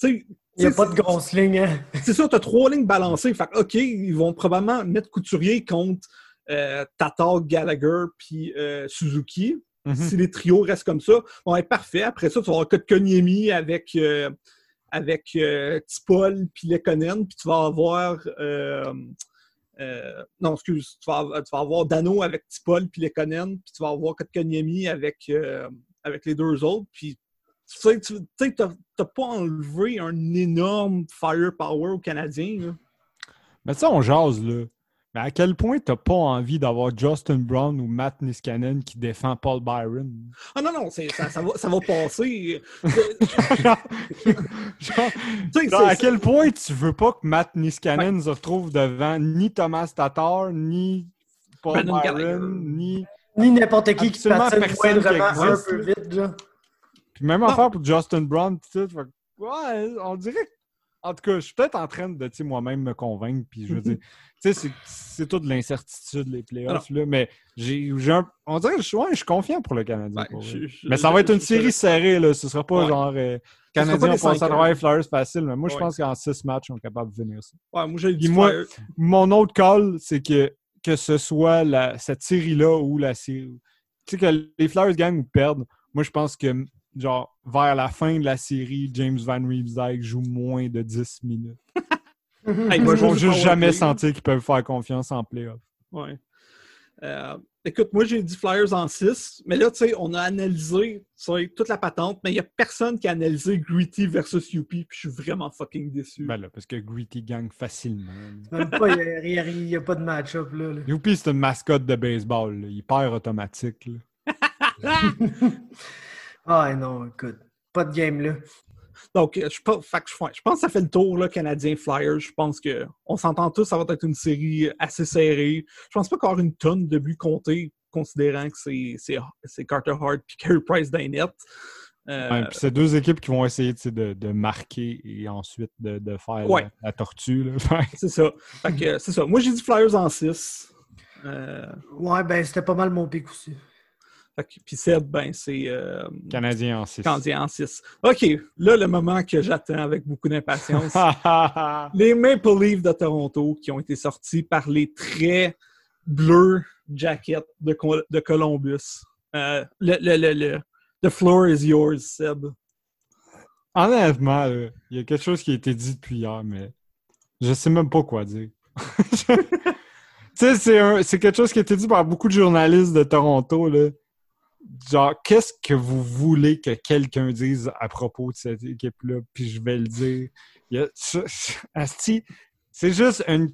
tu sais, Il n'y a pas de grosse ligne, hein? C'est ça, tu as trois lignes balancées. Fait OK, ils vont probablement mettre Couturier contre euh, Tatar, Gallagher puis euh, Suzuki. Mhm. Si les trios restent comme ça, bon, ouais, parfait. Après ça, tu vas avoir Kotkaniemi avec, euh, avec euh, Tipol puis Lekonen, puis tu vas avoir... euh, euh, non, excuse, tu vas, tu vas avoir Dano avec Tipol puis Lekonen, puis tu vas avoir Kotkaniemi avec, euh, avec les deux autres, puis tu sais, tu t'as pas enlevé un énorme firepower aux Canadiens. là. Mais ça, on jase, là. Mais à quel point t'as pas envie d'avoir Justin Brown ou Matt Niskanen qui défend Paul Byron? Ah non, non, ça, ça, va, ça va passer. genre, genre- Tu sais, genre, à quel point tu veux pas que Matt Niskanen se retrouve devant ni Thomas Tatar, ni Paul Brandon Byron, Gallagher. ni... Ni n'importe qui qui Absolument patine personne qui moindrement un peu vite, là. Puis même Non. affaire pour Justin Brown. Fait ouais, on dirait que- En tout cas, je suis peut-être en train de, moi-même me convaincre, puis je veux dire, c'est- c'est tout de l'incertitude, les playoffs, là, mais j'ai un... On dirait que je, ouais, je suis confiant pour le Canadien. Je- je- mais ça va être une série serrée, là. Ce sera pas Ouais. genre euh, Canadien passe à les heures. Flyers facile, mais moi, je pense qu'en six matchs, on est capable de finir ça. Ouais, moi, j'ai moi-. Mon autre call, c'est que, que ce soit la, cette série-là ou la série. Tu sais, que les Flyers gagnent ou perdent, moi, je pense que, genre, vers la fin de la série, James Van Riemsdyk joue moins de 10 minutes. Hey, Ils vont je- juste jamais sentir qu'ils peuvent faire confiance en playoff. Ouais. Euh, écoute, moi, j'ai dit Flyers en 6, mais là, tu sais, on a analysé toute la patente, mais il n'y a personne qui a analysé Gritty versus UP, puis je suis vraiment fucking déçu. Ben là, parce que Gritty gagne facilement. il n'y a, y a pas de match-up, là. là. Youpi, c'est une mascotte de baseball. là. Il perd automatique. là. Ah non, écoute. Pas de game, là. Donc, euh, je, pense- fait que je, pense que ça fait le tour, là, Canadien-Flyers. Je pense qu'on s'entend tous, ça va être une série assez serrée. Je pense pas qu'il y aura une tonne de buts comptés, considérant que c'est- c'est c'est Carter Hart et Carey Price les nets. Euh, Ouais, puis c'est deux équipes qui vont essayer de, de marquer et ensuite de, de faire Ouais. la, la tortue. que- c'est ça. Fait que, euh, c'est ça. Moi, j'ai dit Flyers en 6. Euh, Ouais, ben c'était pas mal mon pic aussi. Puis Seb, ben, c'est euh, Canadien en 6. Canadien en 6. OK, là, le moment que j'attends avec beaucoup d'impatience. les Maple Leafs de Toronto qui ont été sortis par les très bleus jackets de, Col- de Columbus. Euh, le, le, le, le- the floor is yours, Seb. Honnêtement, il y a quelque chose qui a été dit depuis hier, mais je sais même pas quoi dire. tu sais, c'est quelque chose qui a été dit par beaucoup de journalistes de Toronto. Là. Genre, qu'est-ce que vous voulez que quelqu'un dise à propos de cette équipe-là? Puis je vais le dire. C'est juste une...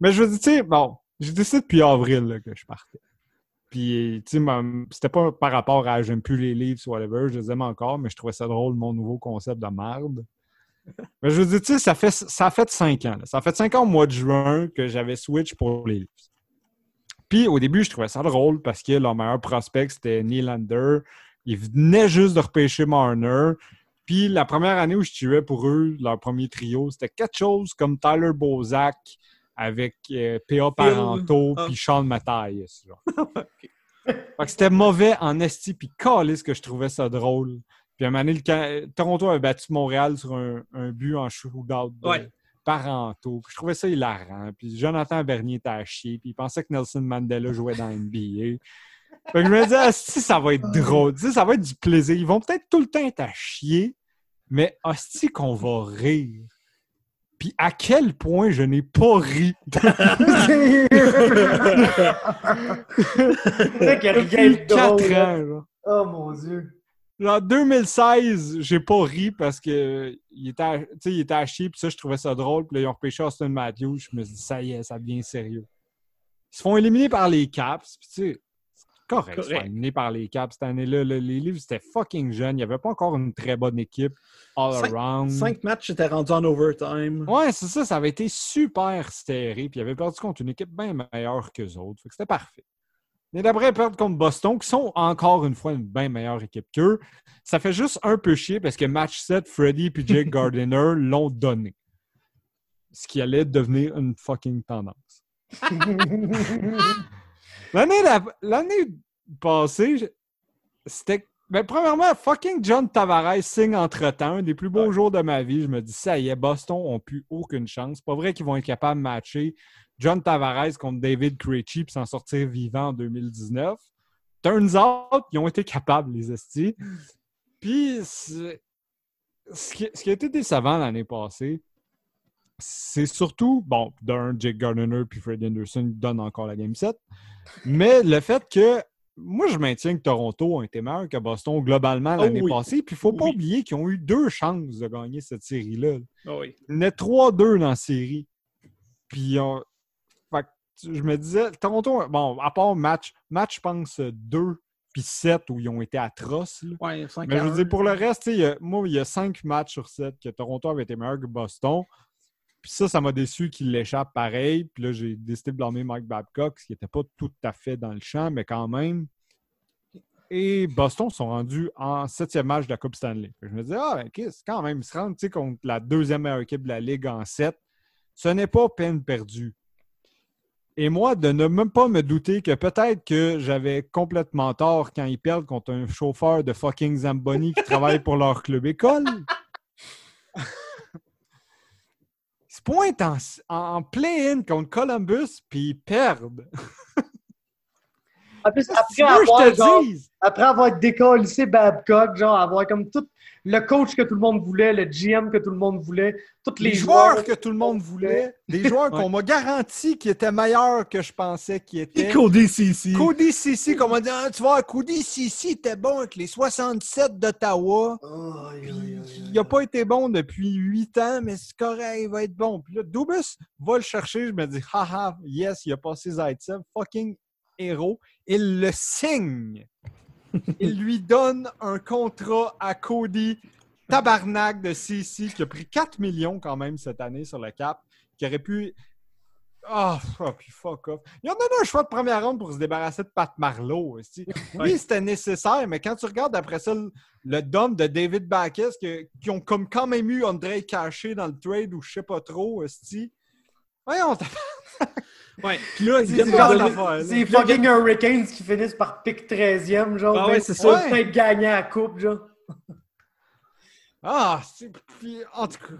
Mais je veux dire, tu sais, bon, j'ai décidé depuis avril là, que je partais. Puis, tu sais, c'était pas par rapport à j'aime plus les livres whatever, je les aime encore, mais je trouvais ça drôle, mon nouveau concept de merde. Mais je veux dire, tu sais, ça fait, ça fait cinq ans. là. Ça fait cinq ans au mois de juin que j'avais switch pour les livres. Puis, au début, je trouvais ça drôle parce que leur meilleur prospect, c'était Nylander. Ils venaient juste de repêcher Marner. Puis, la première année où je tuais pour eux, leur premier trio, c'était quelque chose comme Tyler Bozak avec euh, P.A. Parento Ah. puis Sean Mathias. c'était mauvais en esti, puis calisse que je trouvais ça drôle. Puis à un moment donné, le Toronto avait battu Montréal sur un, un but en shootout Ouais. Parento. Puis je trouvais ça hilarant. Puis Jonathan Bernier était à chier, puis il pensait que Nelson Mandela jouait dans NBA. Fait que je me disais, Asti, ça va être drôle. Sais, ça va être du plaisir. Ils vont peut-être tout le temps être à chier, mais hostie qu'on va rire. Puis à quel point je n'ai pas ri. C'est qu'il y a rien Depuis de 4 drôle. là. ans. Oh mon dieu. En 2016, j'ai pas ri parce que il était, à, tu sais, il était à chier, puis ça, je trouvais ça drôle. Puis là, ils ont repêché Austin Matthews. Je me suis dit, ça y est, ça devient sérieux. Ils se font éliminer par les Caps. Puis tu sais, c'est correct, ils se font Correct. éliminer par les Caps cette année-là. là. Les livres, c'était fucking jeune. Il n'y avait pas encore une très bonne équipe all Cinq- around. Cinq matchs étaient rendus en overtime. Ouais, c'est ça. Ça avait été super serré. Puis ils avaient perdu contre une équipe bien meilleure qu'eux autres. Fait que c'était parfait. Et d'après, perdent contre Boston, qui sont encore une fois une bien meilleure équipe qu'eux. Ça fait juste un peu chier parce que match 7, Freddy et Jake Gardiner l'ont donné. Ce qui allait devenir une fucking tendance. L'année passée, c'était Ben, premièrement, fucking John Tavares signe entre-temps, un des plus beaux jours de ma vie. Je me dis, ça y est, Boston n'ont plus aucune chance. C'est pas vrai qu'ils vont être capables de matcher John Tavares contre David Krejci puis s'en sortir vivant en 2019. Turns out, ils ont été capables, les estis. Puis, ce qui, ce qui a été décevant l'année passée, c'est surtout, bon, d'un, Jake Gardiner puis Fred Anderson donnent encore la game set, mais le fait que moi, je maintiens que Toronto a été meilleur que Boston globalement l'année Oh oui. passée. Puis il ne faut pas Oui. oublier qu'ils ont eu deux chances de gagner cette série-là. Ah oui. Il y en a 3-2 dans la série. Puis on- fait que je me disais, Toronto, bon, à part match, match, je pense, 2 puis 7 où ils ont été atroces. Ouais, 5 Mais je veux dire, pour le reste, il y a- moi, il y a 5 matchs sur 7 que Toronto avait été meilleur que Boston. Puis ça, ça m'a déçu qu'il l'échappe pareil. Puis là, j'ai décidé de blâmer Mike Babcock, ce qui n'était pas tout à fait dans le champ, mais quand même. Et Boston sont rendus en septième match de la Coupe Stanley. Je me disais, ah, ben, Chris, quand même, ils se rendent contre la deuxième meilleure équipe de la Ligue en 7. Ce n'est pas peine perdue. Et moi, de ne même pas me douter que peut-être que j'avais complètement tort quand ils perdent contre un chauffeur de fucking Zamboni qui travaille pour leur club école. Se en, en play-in contre Columbus, puis ils perdent. En plus, après avoir, genre, après avoir décollissé Babcock, genre avoir comme tout le coach que tout le monde voulait, le GM que tout le monde voulait, tous les, Les joueurs joueurs que tout le monde voulait, des joueurs qu'on m'a garanti qui étaient meilleurs que je pensais qu'ils étaient. Cody CC. Cody Cici, qu'on m'a dit, Ah, tu vois, Cody Cici était bon avec les 67 d'Ottawa. Il n'a pas été bon depuis 8 ans, mais c'est correct, il va être bon. Puis là, Dubus va le chercher. Je me dis, haha, yes, il a passé Zaitsev, fucking héros. Il le signe. il lui donne un contrat à Cody, tabarnak de CC, qui a pris 4 millions quand même cette année sur le cap, qui aurait pu. Ah, oh, puis fuck off. Il en donné un choix de première ronde pour se débarrasser de Pat Marlowe. esti. Oui, c'était nécessaire, mais quand tu regardes après ça le, le dom de David Backus, qui ont comme quand même eu André caché dans le trade ou je sais pas trop, esti. Voyons, t'as Ouais. Puis là, ils viennent de. C'est fucking Hurricanes qui finissent par pick 13e, genre. Ah ouais, c'est ça. Peut-être gagner la coupe, genre. Ah, c'est. Puis, en tout cas.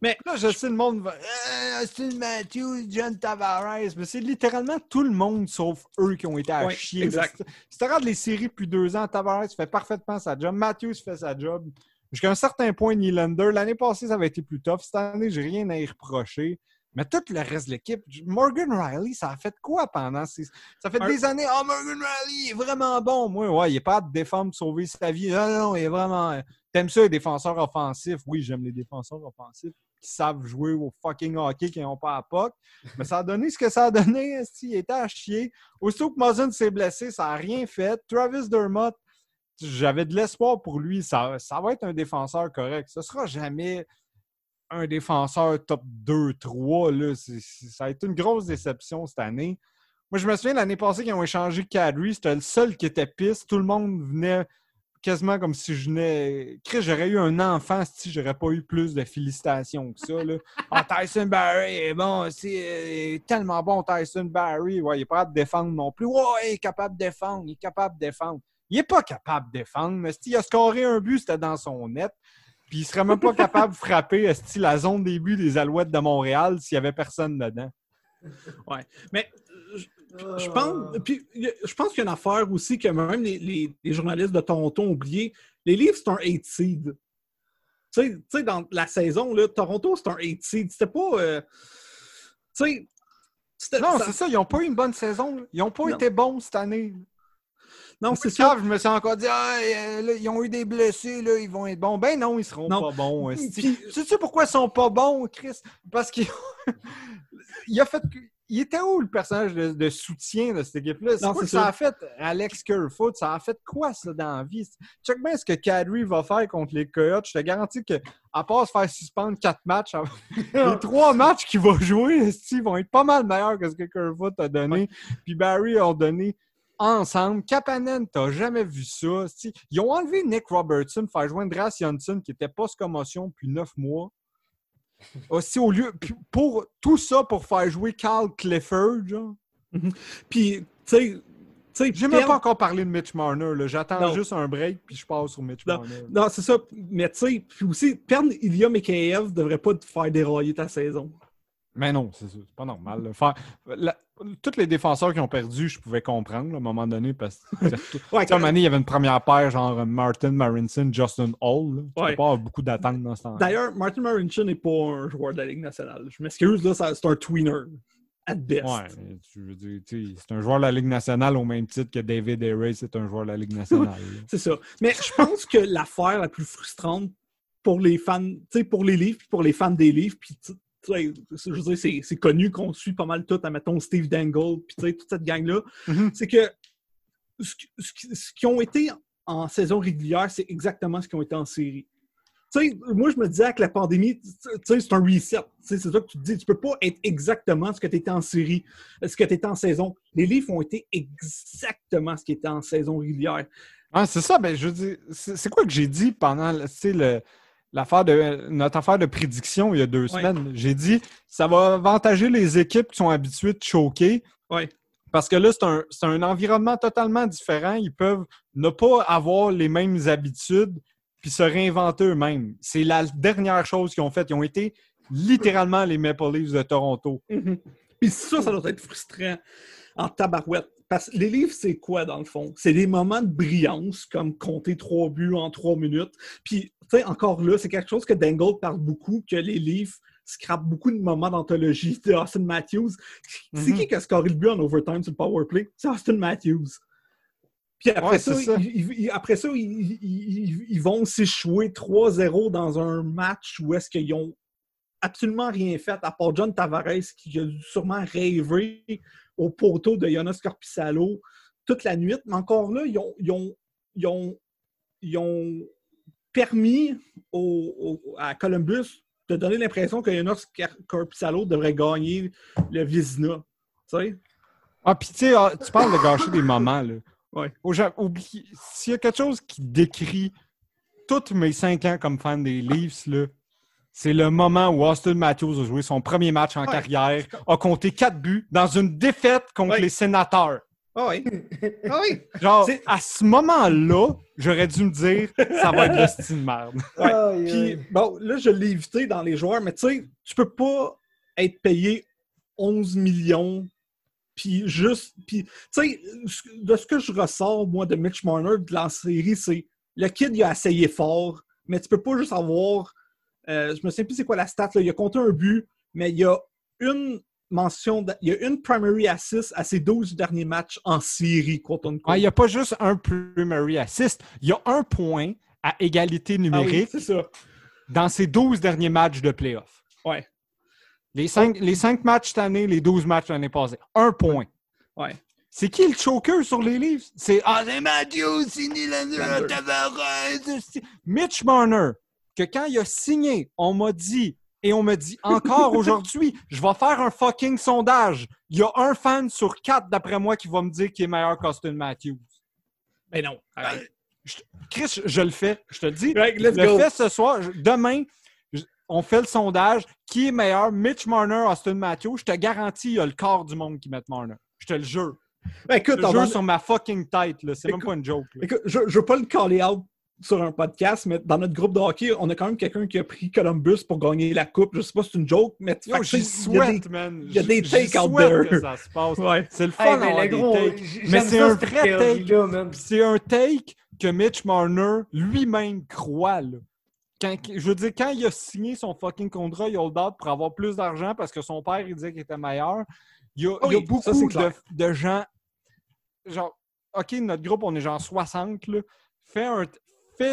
Mais- là, je sais, le monde va. Euh, Austin Matthews, John Tavares. Mais c'est littéralement tout le monde sauf eux qui ont été à Ouais, chier. exact. Si tu- Si tu regardes les séries depuis deux ans, Tavares fait parfaitement sa job. Matthews fait sa job. Jusqu'à un certain point, Nylander. L'année passée, ça avait été plus tough. Cette année, j'ai rien à y reprocher. Mais tout le reste de l'équipe, Morgan Riley, ça a fait quoi pendant ces. Ça fait Un- des années. Ah, Morgan Riley, il est vraiment bon. Moi, ouais, il est pas de défendre, de sauver sa vie. Non, non, il est vraiment. T'aimes ça, les défenseurs offensifs? Oui, j'aime les défenseurs offensifs qui savent jouer au fucking hockey, qui n'ont pas à POC. Mais ça a donné ce que ça a donné. Il était à chier. Aussitôt que Muzzin s'est blessé, ça n'a rien fait. Travis Dermott, j'avais de l'espoir pour lui. Ça, ça va être un défenseur correct. Ce sera jamais un défenseur top 2-3. là. C'est- c'est- Ça a été une grosse déception cette année. Moi, je me souviens l'année passée qu'ils ont échangé Kadri. C'était le seul qui était piste. Tout le monde venait quasiment comme si je venais. Chris, j'aurais eu un enfant si j'aurais pas eu plus de félicitations que ça. Là. Ah, Tyson Barry est bon, c'est euh, tellement bon, Tyson Barry. Ouais, il est pas capable de défendre non plus. Ouais, il est capable de défendre, il est capable de défendre. Il est pas capable de défendre, mais s'il a scoré un but, c'était dans son net. Puis il serait même pas capable de frapper la zone des buts des Alouettes de Montréal s'il y avait personne dedans. Ouais. Mais je, je pense, puis, je pense qu'il y a une affaire aussi que même les, les- les journalistes de Toronto ont oublié. Les Leafs, c'est un 8 seed. Tu sais- tu sais, dans la saison, là, Toronto, c'est un 8 seed. C'était pas. euh, tu sais. Non, ça- c'est ça, ils ont pas eu une bonne saison. Ils ont pas Non. été bons cette année. Non, C'est ça. Je me suis encore dit, ah, euh, là, ils ont eu des blessés, là, ils vont être bons. Ben non, ils seront Non. pas bons. esti. Puis- Sais-tu pourquoi ils sont pas bons, Chris? Parce qu'il il a fait. Il était où le personnage de, de soutien de cette équipe-là? C'est quoi que ça a fait Alex Kerfoot? Ça a fait quoi, ça, dans la vie? Check bien ce que Kadri va faire contre les Coyotes. Je te garantis que, à part se faire suspendre quatre matchs, les trois matchs qu'il va jouer, esti, vont être pas mal meilleurs que ce que Kerfoot a donné. Puis Barry a donné ensemble. Kapanen, t'as jamais vu ça. Ils ont enlevé Nick Robertson pour faire jouer Andreas Johnson qui était post-commotion depuis neuf mois. Aussi, au lieu, pour tout ça pour faire jouer Carl Clifford, genre. Puis, tu sais, tu sais, J'ai même pas encore parlé de Mitch Marner. J'attends juste un break puis je passe sur Mitch Non. Marner. Non, c'est ça. Mais tu sais, puis aussi, perdre Ilya Mikheyev devrait pas te faire dérailler ta saison. Mais non, c'est pas normal. Faire... la- Tous les défenseurs qui ont perdu, je pouvais comprendre là, à un moment donné parce que Ouais, moment donné, il y avait une première paire, genre Martin Marinson, Justin Hall. là. Tu Ouais. peux pas avoir beaucoup d'attentes dans ce temps D'ailleurs, Martin Marincin n'est pas un joueur de la Ligue nationale. Je m'excuse, là, c'est un tweener. At best. Ouais, tu veux dire, tu sais, c'est un joueur de la Ligue nationale au même titre que David Ayres c'est un joueur de la Ligue nationale. C'est ça. Mais je pense que l'affaire la plus frustrante pour les fans, tu sais, pour les livres, puis pour les fans des livres, puis tu tu sais, je veux dire, c'est, connu qu'on suit pas mal tout, admettons Steve Dangle, puis tu sais, toute cette gang-là, Mhm. c'est que ce, qui- ce qui- ce qui ont été en saison régulière, c'est exactement ce qui ont été en série. Tu sais, moi, je me disais avec la pandémie, tu sais, c'est un reset. C'est ça que tu te dis. Tu peux pas être exactement ce que tu étais en série, ce que tu étais en saison. Les livres ont été exactement ce qui était en saison régulière. Ah, c'est ça, ben je veux dire, c'est quoi que j'ai dit pendant tu sais, le- l'affaire de notre affaire de prédiction il y a deux semaines? J'ai dit ça va avantager les équipes qui sont habituées de choquer. Ouais. Parce que là, c'est un, c'est un environnement totalement différent. Ils peuvent ne pas avoir les mêmes habitudes puis se réinventer eux-mêmes. C'est la dernière chose qu'ils ont faite. Ils ont été littéralement les Maple Leafs de Toronto. Puis ça, ça doit être frustrant en tabarouette. Parce que les livres, c'est quoi dans le fond? C'est des moments de brillance, comme compter trois buts en trois minutes. Puis, tu sais, encore là, c'est quelque chose que Dangle parle beaucoup, que les livres scrapent beaucoup de moments d'anthologie de Austin Matthews. C'est Mhm. qui qui a scoré le but en overtime sur le power play? C'est Austin Matthews. Puis après Ouais, ça, c'est ça. ils, ils- ils- après ça, ils vont s'échouer 3-0 dans un match où est-ce qu'ils ont absolument rien fait, à part John Tavares qui a sûrement rêver au poteau de Jonas Corpissalo toute la nuit. Mais encore là, ils ont, ils ont, ils ont, ils ont permis au- au- à Columbus de donner l'impression que Jonas Corpissalo devrait gagner le Vizina. Tu sais? Ah, puis tu sais, ah, tu parles de gâcher des moments, là. Ouais. S'il y a quelque chose qui décrit tous mes cinq ans comme fan des Leafs, là, c'est le moment où Austin Matthews a joué son premier match en Ouais. carrière, a compté quatre buts dans une défaite contre Ouais. les sénateurs. Ah oui. Ah oui. Genre, à ce moment-là, j'aurais dû me dire, ça va être le style de merde. Ouais. Puis, bon, là, je l'ai évité dans les joueurs, mais tu sais, tu peux pas être payé 11 millions, puis juste. Puis, tu sais, de ce que je ressors, moi, de Mitch Marner, de la série, c'est le kid, il a essayé fort, mais tu peux pas juste avoir. Euh, je me souviens plus c'est quoi la stat, là, il a compté un but, mais il y a une mention, de- il y a une primary assist à ses 12 derniers matchs en série. Ah, Il n'y a pas juste un primary assist, il y a un point à égalité Ah oui, numérique c'est ça. dans ses 12 derniers matchs de playoff. Ouais. Les cinq, les cinq matchs cette année, les 12 matchs l'année passée. Un point. Ouais. C'est qui le choker sur les livres? C'est Austin Matthews, c'est Nylander. Tavares, c'est- Mitch Marner, que quand il a signé, on m'a dit, et on me dit encore aujourd'hui, je vais faire un fucking sondage. Il y a un fan sur quatre, d'après moi, qui va me dire qu'il est meilleur qu'Austin Matthews. Mais non. arrête. Chris, je, je le fais. Je te le dis. Right, Je le go. fais ce soir. Je- demain, je- on fait le sondage. Qui est meilleur, Mitch Marner, Austin Matthews? Je te garantis, il y a le quart du monde qui met Marner. Je te le jure. Ben, Je écoute, te on le jure sur ma fucking tête. C'est même pas une joke. Écoute, je ne veux pas le caller out sur un podcast, mais dans notre groupe de hockey, on a quand même quelqu'un qui a pris Columbus pour gagner la coupe. Je sais pas si c'est une joke, mais Yo, j'y tu sais, il y a souhaite, man. il y a des takes out there. que ça se passe. Ouais. C'est le fun Hey, mais gros, Mais c'est un vrai take. C'est un take que Mitch Marner lui-même croit. Là. Quand- je veux dire, quand il a signé son fucking contrat, il hold out pour avoir plus d'argent parce que son père, il disait qu'il était meilleur. Il y a, il y a oui, ça, beaucoup de, gens. Genre, OK, notre groupe, on est genre 60. Là. Fais un.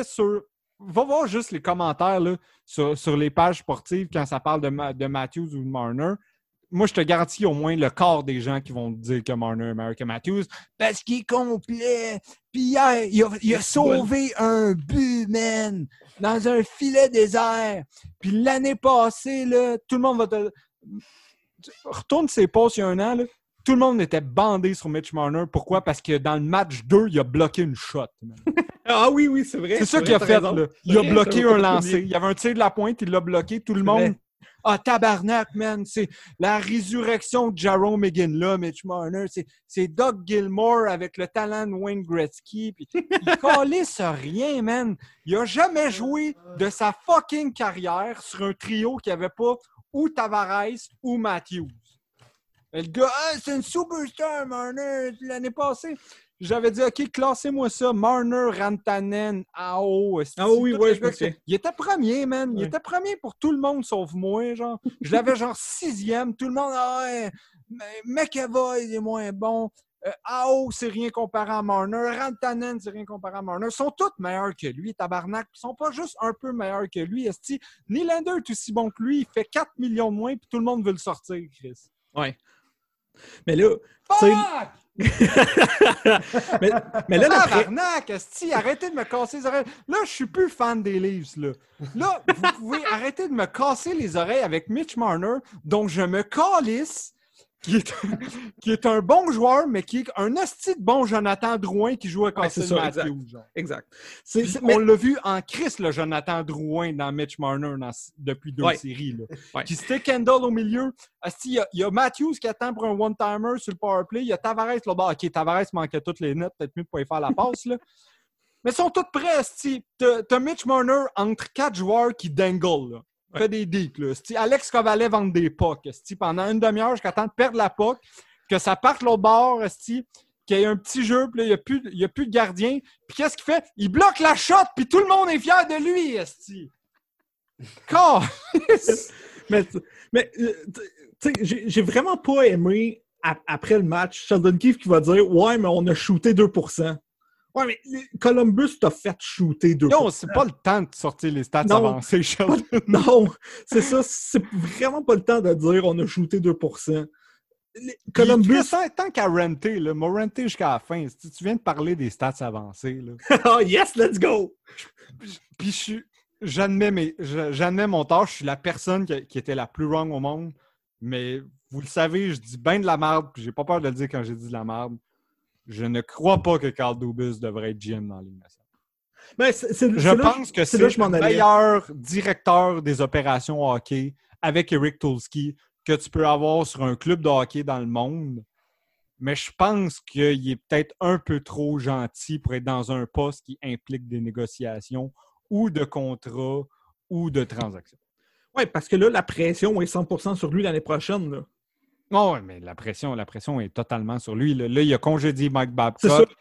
Sur. Va voir juste les commentaires là, sur, sur les pages sportives quand ça parle de, Ma- de Matthews ou de Marner. Moi, je te garantis au moins le quart des gens qui vont dire que Marner est meilleur que Matthews parce qu'il est complet. Puis hier, il a, il a sauvé un but, man, dans un filet désert. Puis l'année passée, là, tout le monde va te. Retourne ses postes il y a un an, là, tout le monde était bandé sur Mitch Marner. Pourquoi? Parce que dans le match 2, il a bloqué une shot. Ah oui, oui, c'est vrai. C'est ça qu'il a fait. Là. Il a bloqué un oublié. Il y avait un tir de la pointe, il l'a bloqué. Tout le monde. Ah, tabarnak, man, c'est la résurrection de Jerome McGinn, là, Mitch Marner. C'est- Doug Gilmore avec le talent de Wayne Gretzky. Puis il calisse rien, man. Il a jamais joué de sa fucking carrière sur un trio qui avait pas ou Tavares ou Matthews. Le gars, Ah, c'est une superstar, Marner, l'année passée. J'avais dit, OK, classez-moi ça. Marner, Rantanen, Ao. Ah oui, les je me souviens. Il était premier, man. Il était premier pour tout le monde sauf moi, genre. Je l'avais genre sixième. Tout le monde, ah ouais, mais McAvoy, il est moins bon. Euh, Ao, c'est rien comparé à Marner. Rantanen, c'est rien comparé à Marner. Ils sont tous meilleurs que lui, tabarnak. Ils sont pas juste un peu meilleurs que lui, esti. Nylander est aussi bon que lui. Il fait 4 millions de moins, puis tout le monde veut le sortir, Chris. Ouais. Mais là, Fuck! Mais, là, arrêtez de me casser les oreilles. Là, je suis plus fan des Leafs, là. Là, vous pouvez arrêter de me casser les oreilles avec Mitch Marner, dont je me calisse, qui est, qui est un bon joueur, mais qui est un esti de bon Jonathan Drouin qui joue à Castle Matthews. exact. Puis on l'a vu en Chris, le Jonathan Drouin dans Mitch Marner dans- depuis deux Ouais. séries. Là. Ouais. Puis c'était Kendall au milieu. Il y, a- il y a Matthews qui attend pour un one-timer sur le power play. Il y a Tavares là bas OK, Tavares manquait toutes les notes, peut-être mieux de pas y faire la passe. Là. Mais ils sont tous prêts, Asti. T'as Mitch Marner entre quatre joueurs qui dangle. Là. Fait des deep. Là. Alex Kovalev entre des. Asti, pendant une demi-heure jusqu'à temps de perdre la puck, que ça parte l'autre bord, qu'il y ait un petit jeu, puis là, il n'y a, plus de- il y a plus de gardien. Puis qu'est-ce qu'il fait? Il bloque la shot, puis tout le monde est fier de lui, Esti. Mais, mais euh, j'ai vraiment pas aimé, après le match, Sheldon Keefe qui va dire Ouais, mais on a shooté 2 Ouais, mais Columbus t'a fait shooter 2 Non, c'est pas le temps de sortir les stats Non. avancées, Sheldon. Non, c'est ça, c'est vraiment pas le temps de dire on a shooté 2 Les- Columbus... Columbus. tant qu'à renter, là, m'a renté jusqu'à la fin. Tu viens de parler des stats avancées, là. Ah, yes, let's go! Puis je. J'admets, j'admets mon tort, je suis la personne qui, qui était la plus wrong au monde. Mais vous le savez, je dis bien de la merde, puis j'ai pas peur de le dire quand j'ai dit de la merde. Je ne crois pas que Carl Dubus devrait être GM dans la Ligue nationale. Ben, Je pense que c'est le meilleur directeur des opérations hockey avec Eric Tulski que tu peux avoir sur un club de hockey dans le monde. Mais je pense qu'il est peut-être un peu trop gentil pour être dans un poste qui implique des négociations ou de contrats ou de transactions. Ouais, parce que là, la pression est 100% sur lui l'année prochaine. Là. Non, ouais, mais la pression, la pression est totalement sur lui. Là, Là, il a congédié Mike C'est ça. Babcock.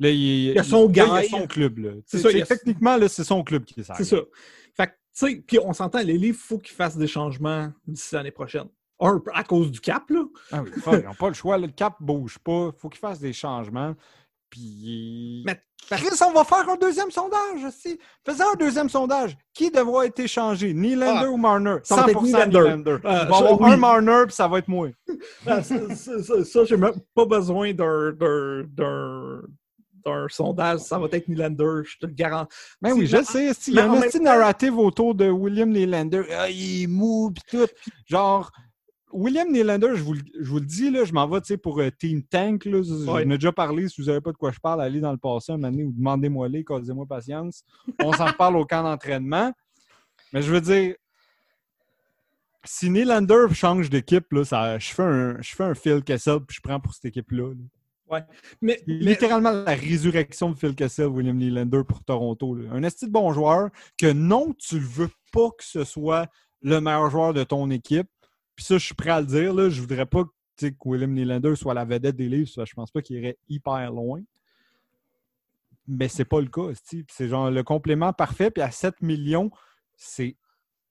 Là, il, Il a son là, il a son club. C'est C'est ça, il a- Techniquement, c'est son club qui est ça. C'est ça. Fait que, tu sais, puis on s'entend, les livres, il faut qu'ils fassent des changements d'ici l'année prochaine. Un, à cause du cap, là. Ah oui, ils n'ont pas le choix. là, le cap ne bouge pas. Il faut qu'ils fassent des changements. Puis. Mais- Chris, on va faire un deuxième sondage aussi. Faisons un deuxième sondage. Qui devra être échangé? Nylander Ah, ou Marner? ça va 100% être Nylander. Nylander. Il va avoir oui. un Marner, puis ça va être moi. Ah, ça, j'ai même pas besoin d'un, d'un, d'un, d'un sondage. Ça va être Nylander, je te le garantis. Ben oui, C'est- je sais. Il y a mais un petit narrative autour de William Nylander. Ah, il est mou, puis tout. Genre, William Nylander, je vous, le- je vous le dis, là, je m'en vais pour euh, Team Tank. Là, Je- Ouais. J'en ai déjà parlé. Si vous savez pas de quoi je parle, allez dans le passé un moment donné ou demandez-moi les, causez-moi patience. On s'en reparle au camp d'entraînement. Mais je veux dire, si Nylander change d'équipe, là, ça, je, fais un, je fais un Phil Kessel puis je prends pour cette équipe-là. là. Mais, mais- Littéralement la résurrection de Phil Kessel, William Nylander pour Toronto. là. Un esti de bon joueur que non, tu ne veux pas que ce soit le meilleur joueur de ton équipe. Puis ça, je suis prêt à le dire. Là. Je voudrais pas que William Nylander soit la vedette des livres. Ça, Je pense pas qu'il irait hyper loin. Mais c'est pas le cas. C'est genre le complément parfait. Puis à 7 millions, c'est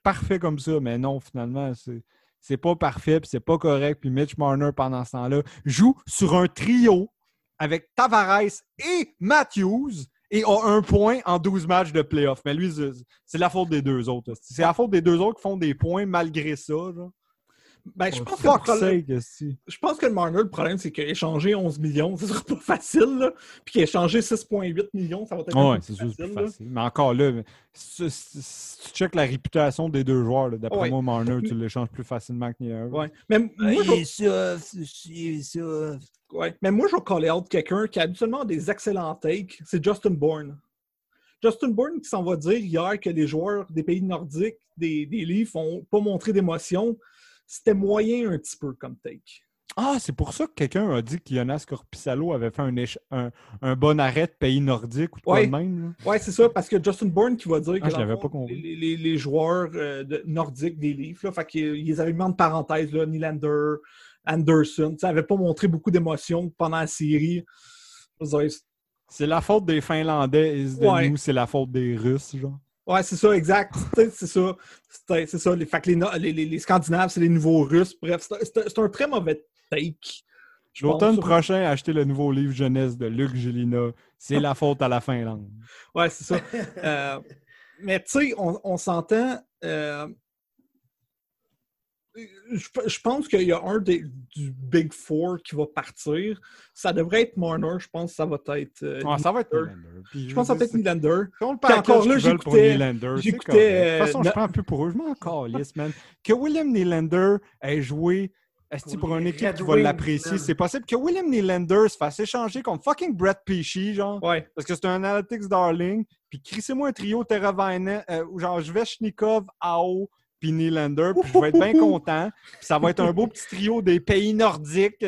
parfait comme ça. Mais non, finalement, c'est. C'est pas parfait, puis c'est pas correct. Puis Mitch Marner, pendant ce temps-là, joue sur un trio avec Tavares et Matthews et a un point en 12 matchs de playoff. Mais lui, c'est- la faute des deux autres. C'est la faute des deux autres qui font des points malgré ça. Ben, je, For pense que problème, je pense que le Marner, le problème, c'est qu'échanger 11 millions, ce sera pas facile. Là. Puis qu'échanger 6,8 millions, ça va être Ouais, plus facile. Mais encore là, si, si- si tu checkes la réputation des deux joueurs, d'après Ouais. moi, Marner, tu l'échanges plus facilement que Nylander. Ouais. Mais moi, je, soft, il est soft. ouais. Mais moi, je vais caller out quelqu'un qui a habituellement des excellents takes. C'est Justin Bourne. Justin Bourne qui s'en va dire hier que les joueurs des pays nordiques, des, des Leafs, n'ont pas montré d'émotion, c'était moyen un petit peu comme take. Ah, c'est pour ça que quelqu'un a dit que Jonas Corpissalo avait fait un, un, un bon arrêt de pays nordique ou Ouais. de même. Ouais, c'est ça, parce que Justin Bourne qui va dire que Ah, pas compris. les, les- les joueurs euh, de- nordiques des Leafs, là, fait qu'ils les avaient mis en parenthèse, là, Nylander, Anderson, ça n'avait pas montré beaucoup d'émotion pendant la série. C'est la faute des Finlandais et de nous, c'est la faute des Russes, genre. Ouais, c'est ça, exact. C'est ça. C'est ça. Les, fait que les, les, les- Scandinaves, c'est les nouveaux Russes. Bref, c'est un- très mauvais take. je L'automne prochain, acheter le nouveau livre jeunesse de Luc Gélina. C'est la faute à la Finlande. Ouais, c'est ça. Euh, mais tu sais, on, on s'entend. euh, je, je pense qu'il y a un des, du Big Four qui va partir. Ça devrait être Marner. Je pense que ça va être. euh, Ouais, ça va être Nylander. Puis Je pense que ça va être Nylander. encore là, j'écoutais-. De toute euh, façon, je prends un peu pour eux. Je m'en calisse, man. Que William Nylander ait joué esti, Pour pour une équipe qui va l'apprécier, c'est possible. Que William Nylander se fasse échanger contre fucking Brett Pesci, genre. Ouais. Parce que c'est un analytics darling. Puis crissez-moi un trio Teravainen, euh, ou genre Sveshnikov, Ao, puis Nylander. Puis je vais être bien content. Puis ça va être un beau petit trio des pays nordiques.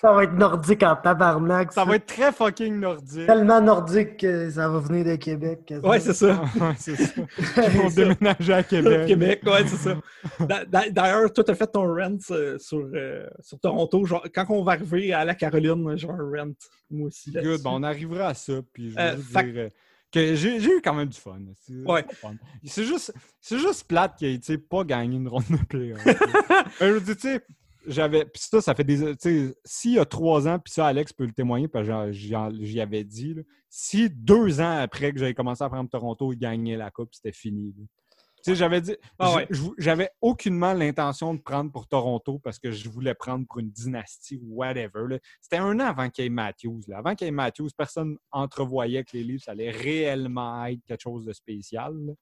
Ça va être nordique en tabarnak. Ça va être très fucking nordique. tellement nordique que ça va venir de Québec. quasiment. Ouais, c'est ça. Ouais, c'est ça. Ils vont déménager à Québec. Québec, ouais, c'est ça. D'a- d'a- D'ailleurs, toi, tu as fait ton rent euh, sur, euh, sur Toronto. Genre, quand on va arriver à la Caroline, genre un rent, moi aussi. Good, bon, on arrivera à ça. Puis je Euh, fait- dire que j'ai eu quand même du fun. C'est Ouais. juste, c'est juste plate qu'il ait pas gagné une ronde de playoff. Mais je veux dire, tu sais, j'avais. Puis ça, ça fait des. Tu sais, s'il y a trois ans, puis ça, Alex peut le témoigner, parce que j'y avais dit, là, si deux ans après que j'avais commencé à prendre Toronto, il gagnait la Coupe, c'était fini. là. Sais, j'avais dit. Ah ouais. J'avais aucunement l'intention de prendre pour Toronto parce que je voulais prendre pour une dynastie ou whatever. C'était un an avant qu'il y ait Matthews. là. Avant qu'il y ait Matthews, personne entrevoyait que les Leafs allaient réellement être quelque chose de spécial. là.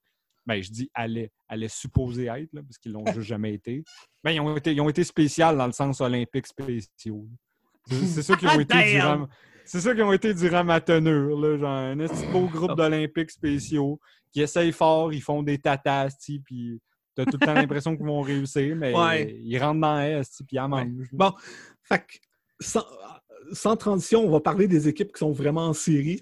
Ben, je dis allait, allait supposer être, là, parce qu'ils l'ont juste jamais été. Ben, ils ont été, ils ont été spéciales dans le sens olympique spéciaux. C'est ça qui ont été Damn! durant. C'est ça qui ont été durant ma tenure, là, genre un petit beau Ah. groupe d'Olympiques spéciaux qui essayent fort, ils font des tatas, puis t'as tout le temps l'impression qu'ils vont réussir, mais Ouais. ils rentrent dans S, puis ils en Ouais. mangent. Bon, fait que, sans, sans transition, on va parler des équipes qui sont vraiment en série.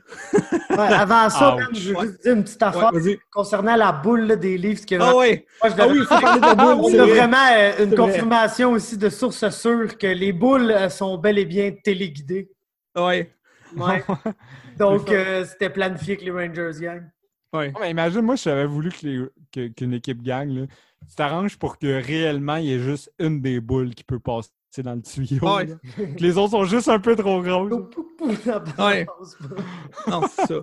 Ouais, avant ça, Ouch. je veux juste dire une petite affaire concernant la boule là, des livres. Que Ah ouais! Moi, je Ah oui, il faut parler de la boule. On c'est a vrai. vraiment euh, une vrai. confirmation aussi de sources sûres que les boules euh, sont bel et bien téléguidées. Ouais. Ouais. Donc, euh, c'était planifié que les Rangers gagnent. Ouais. Mais imagine, moi, si j'avais voulu que les- que- qu'une équipe gagne, là, tu t'arranges pour que réellement, il y ait juste une des boules qui peut passer dans le tuyau. Ouais. là. Que les autres sont juste un peu trop grosses. Ouais. Non, c'est ça.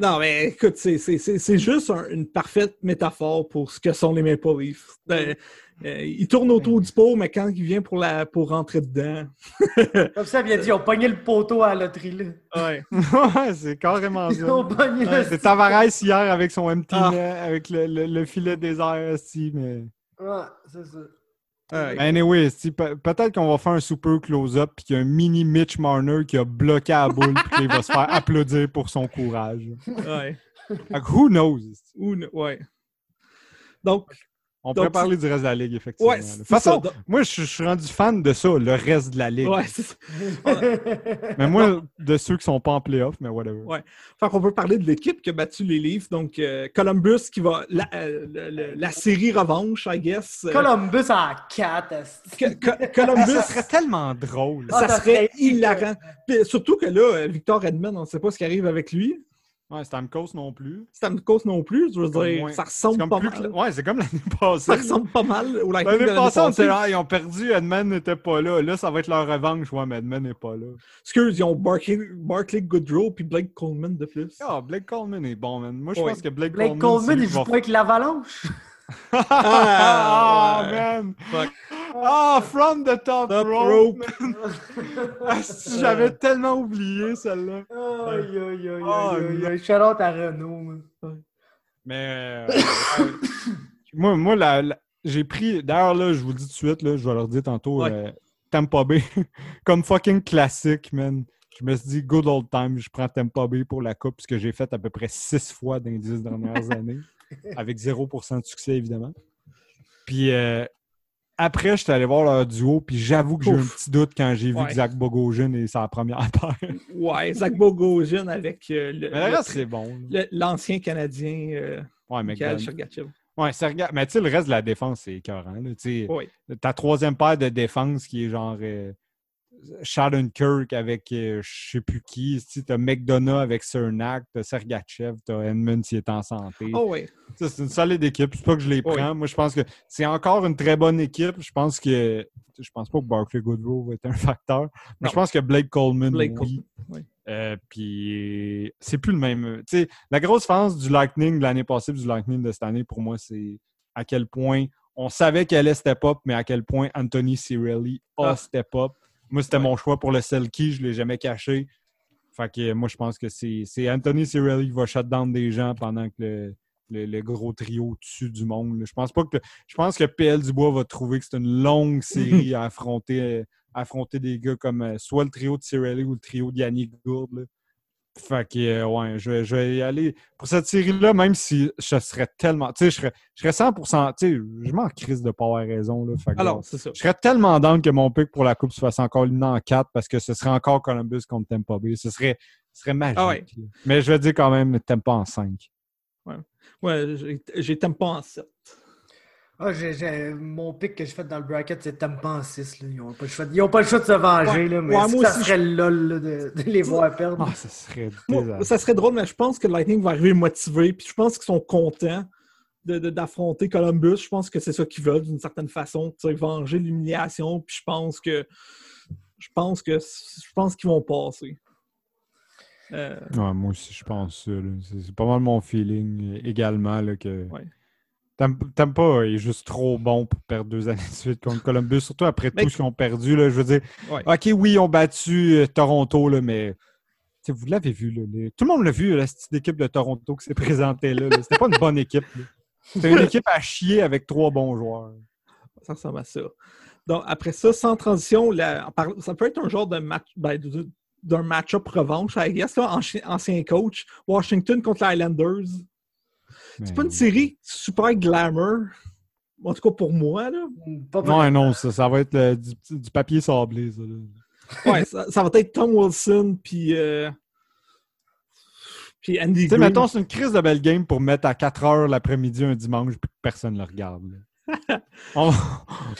Non, mais écoute, c'est- c'est c'est- c'est juste un- une parfaite métaphore pour ce que sont les Maple Leafs. Euh, euh, il tourne autour du pot, mais quand il vient pour, la, pour rentrer dedans. Comme ça, bien dit, ils ont pogné le poteau à la loterie. Là. Ouais. ouais, c'est carrément ça. Ouais. C'est Tavares hier avec son empty Ah. net, avec le, le- le filet désert, aussi, mais... Ouais, c'est ça. Anyway, peut-être qu'on va faire un super close-up puis qu'il y a un mini Mitch Marner qui a bloqué la boule puis qu'il va se faire applaudir pour son courage. Ouais. Fait que who knows? ne- ouais. Donc, On Donc, pourrait parler du reste de la ligue, effectivement. ouais, De toute façon, ça. Donc- moi, je, je suis rendu fan de ça, le reste de la ligue. Ouais, c'est ça. Mais moi, de ceux qui sont pas en playoff, mais whatever. Ouais. Fait qu'on peut parler de l'équipe qui a battu les Leafs. Donc, euh, Columbus qui va. La, euh, le- le- la série revanche, I guess. Euh, Columbus à 4. Co- Co- Columbus. Ça serait tellement drôle. Ah, ça ça serait serait hilarant. Puis surtout que là, Victor Edmond, on ne sait pas ce qui arrive avec lui. Ouais, Stamkos non plus. Stamkos non plus. Je veux dire, moins- ça ressemble pas plus mal. Ouais, c'est comme l'année passée. Ça ressemble pas mal au Lightning de L'année passée, on était là, ils ont perdu, Edman n'était pas là. Là, ça va être leur revanche. Ouais, mais Edman n'est pas là. Excuse, ils ont Barkley, Barkley Goodrow puis Blake Coleman de plus. Ah, Blake Coleman est bon, man. Moi, je Ouais. pense que Blake, Blake Coleman. Coleman, c'est lui il joue pas avec l'Avalanche. Ah, ouais. man! Fuck. Ah, from the top, Top rope! rope. man. Ah, si, J'avais tellement oublié celle-là. Aïe, aïe, aïe, Oh, aïe, aïe, aïe. Shout out à Renault, man. Mais euh, euh, moi, moi la- la- j'ai pris. D'ailleurs, là, je vous le dis tout de suite, là, je vais leur dire tantôt. Ouais. euh, Tampa Bay, comme fucking classique, man. je me suis dit, good old time, je prends Tampa Bay pour la coupe, ce que j'ai fait à peu près six fois dans les dix dernières années, avec 0% de succès, évidemment. Puis euh, après, je suis allé voir leur duo, puis j'avoue que j'ai eu un petit doute quand j'ai vu Ouais. que Zach Bogosian est sa première paire. Ouais, Zach Bogosian avec euh, le- Mais le le- reste, c'est bon. l'ancien Canadien euh, Ouais. Ouais, Mais tu sais, le reste de la défense, c'est écœurant. là. Oui. Ta troisième paire de défense qui est genre euh, Kirk avec euh, je sais plus qui. Tu as McDonough avec Cernak, t'as Sergachev, t'as Edmund qui est en santé. Oh oui. C'est une solide équipe. C'est pas que je les prends. Moi, je pense que c'est encore une très bonne équipe. Je pense que. Je pense pas que Barclay Goodrow va être un facteur. Mais je pense que Blake Coleman, Blake oui. Euh, puis c'est plus le même. Tu la grosse différence du Lightning de l'année passée et du Lightning de cette année, pour moi, c'est à quel point on savait qu'elle allait step up, mais à quel point Anthony Cirelli a Ah. step up. Moi, c'était Ouais. mon choix pour le Selkie. Je ne l'ai jamais caché. Fait que moi, je pense que c'est c'est Anthony Cirelli qui va shut down des gens pendant que le, le- le gros trio dessus du monde. là. Je pense pas que je pense que PL Dubois va trouver que c'est une longue série à affronter, euh, à affronter des gars comme euh, soit le trio de Cirelli ou le trio de Yannick Gourde. Fait que euh, ouais, je, vais- je vais y aller. Pour cette série-là, même si je serais tellement. Tu sais, je serais, je serais 100%. Tu sais, je m'en crise de pas avoir raison. Là, Fait que, Alors, c'est ça. je serais tellement down que mon pick pour la Coupe se fasse encore une en 4 parce que ce serait encore Columbus contre Tampa Bay. Ce serait, ce serait magique. Ah ouais. Mais je vais dire quand même Tampa en 5. Ouais, j'ai- j'ai t'aime pas en 7. Ah, j'ai- j'ai- mon pick que je fais dans le bracket, c'est Tampa en 6. Là. Ils n'ont pas, le choix de- ils ont pas le choix de se venger, Ouais. là, mais Ouais, ça aussi, serait lol là, de, de les voir perdre. Ah, ce serait Moi, ça serait drôle, mais je pense que le Lightning va arriver motivé. Puis je pense qu'ils sont contents de- de- d'affronter Columbus. Je pense que c'est ça qu'ils veulent d'une certaine façon, venger l'humiliation. Puis je pense que je pense que je pense qu'ils vont passer. Euh, Ouais, moi aussi, je pense ça. C'est pas mal mon feeling euh, également là, que Tampa est juste trop bon pour perdre deux années de suite contre Columbus, surtout après Mais- tout ce qu'ils ont perdu. Là, je veux dire, Ouais. OK, oui, ils ont battu euh, Toronto, là, mais vous l'avez vu. Là, les- Tout le monde l'a vu, la petite équipe de Toronto qui s'est présentée là. là. C'était pas une bonne équipe. C'était une équipe à chier avec trois bons joueurs. ça ressemble à ça. Donc, après ça, sans transition, la- ça peut être un genre de match ben, d'un match-up revanche, I guess, là, ancien coach. Washington contre les Islanders. C'est pas une série super glamour. En tout cas pour moi. Là. Pas Non, mal. non, ça, ça va être du, du papier sablé. Ça, là. Ouais, ça, ça va être Tom Wilson puis euh, puis Andy Tu sais, mettons, c'est une crise de belle game pour mettre à 4 heures l'après-midi un dimanche puis que personne ne le regarde. on,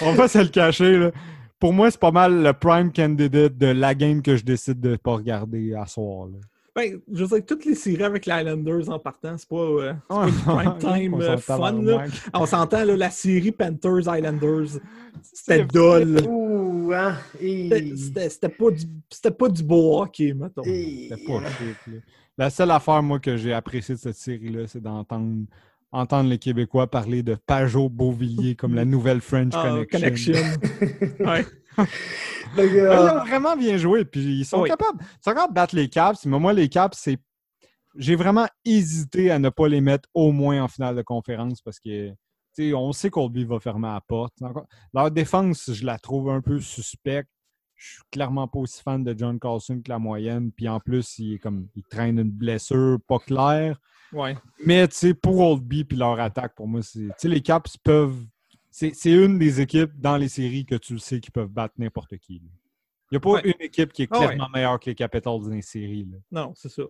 on va se le cacher. Là. Pour moi, c'est pas mal le prime candidate de la game que je décide de pas regarder à soir. là. Ben, je veux dire, toutes les séries avec les Islanders en partant, c'est pas, euh, pas du prime time on euh, fun. Là. On s'entend, là, la série Panthers-Islanders, c'était dole. Ouh, hein? Et... C'était- C'était c'était pas, du- c'était pas du beau hockey, mettons. et- C'était pas chic. La seule affaire, moi, que j'ai appréciée de cette série-là, c'est d'entendre entendre les Québécois parler de Pajot Beauvillier comme la nouvelle French Ah, Connection. ouais. Le Ouais, Ils ont vraiment bien joué, puis ils sont Oui. capables. Ils sont capables de battre les Caps, mais moi, les Caps, c'est. J'ai vraiment hésité à ne pas les mettre au moins en finale de conférence parce que. On sait qu'Oldby va fermer la porte. Leur défense, je la trouve un peu suspecte. Je suis clairement pas aussi fan de John Carlson que la moyenne. Puis en plus, il, est comme, il traîne une blessure pas claire. ouais. Mais pour Oldby puis leur attaque, pour moi, c'est. Les Caps peuvent. C'est une des équipes dans les séries que tu le sais qui peuvent battre n'importe qui. là. Il n'y a pas Ouais. une équipe qui est Ah ouais. clairement meilleure que les Capitals dans les séries. là. Non, c'est ça.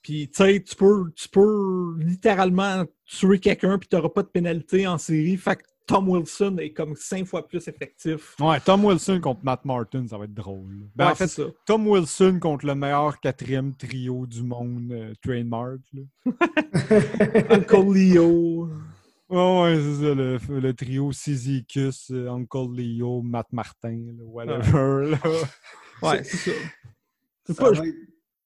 Puis, tu sais, tu peux, tu peux littéralement tuer quelqu'un puis tu n'auras pas de pénalité en série. Fait que Tom Wilson est comme cinq fois plus effectif. Ouais, Tom Wilson contre Matt Martin, ça va être drôle. Ben, Ouais, en fait, ça. Tom Wilson contre le meilleur quatrième trio du monde, euh, trademark. là. Uncle Leo. Ouais, ouais, c'est ça, le, le trio Sizicus, euh, Uncle Leo, Matt Martin, là, whatever. là. Ouais, c'est ça. C'est ça, pas- va être,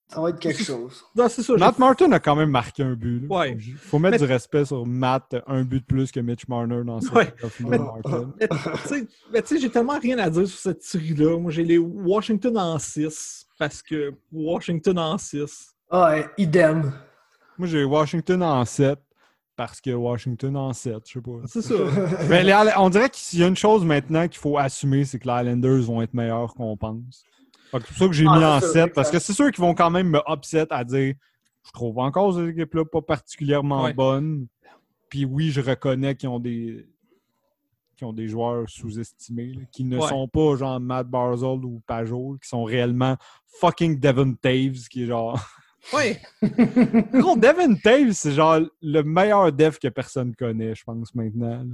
ça va être quelque chose. Non, c'est ça. Matt j'ai- Martin a quand même marqué un but. là. Ouais. Il faut mettre Mais- du respect sur Matt, un but de plus que Mitch Marner dans cette Ouais. Mais- Martin. Mais tu sais- j'ai tellement rien à dire sur cette série-là. Moi, j'ai les Washington en 6 parce que Washington en 6. Ah, ouais, idem. Moi, j'ai Washington en 7 parce que Washington en 7, je sais pas. C'est ça. Ben, les Isla- on dirait qu'il y a une chose maintenant qu'il faut assumer, c'est que les Islanders vont être meilleurs qu'on pense. Fait que C'est pour ça que j'ai Ah, mis en c'est ça, 7, c'est parce que c'est sûr qu'ils vont quand même me upset à dire je trouve encore cette équipe-là pas particulièrement Ouais. bonne. Puis oui, je reconnais qu'ils ont des qui ont des joueurs sous-estimés, qui ne Ouais. sont pas genre Matt Barzell ou Pajot, qui sont réellement fucking Devon Taves, qui est genre. Ouais. Gros, Devon Taves, c'est genre le meilleur dev que personne connaît, je pense, maintenant.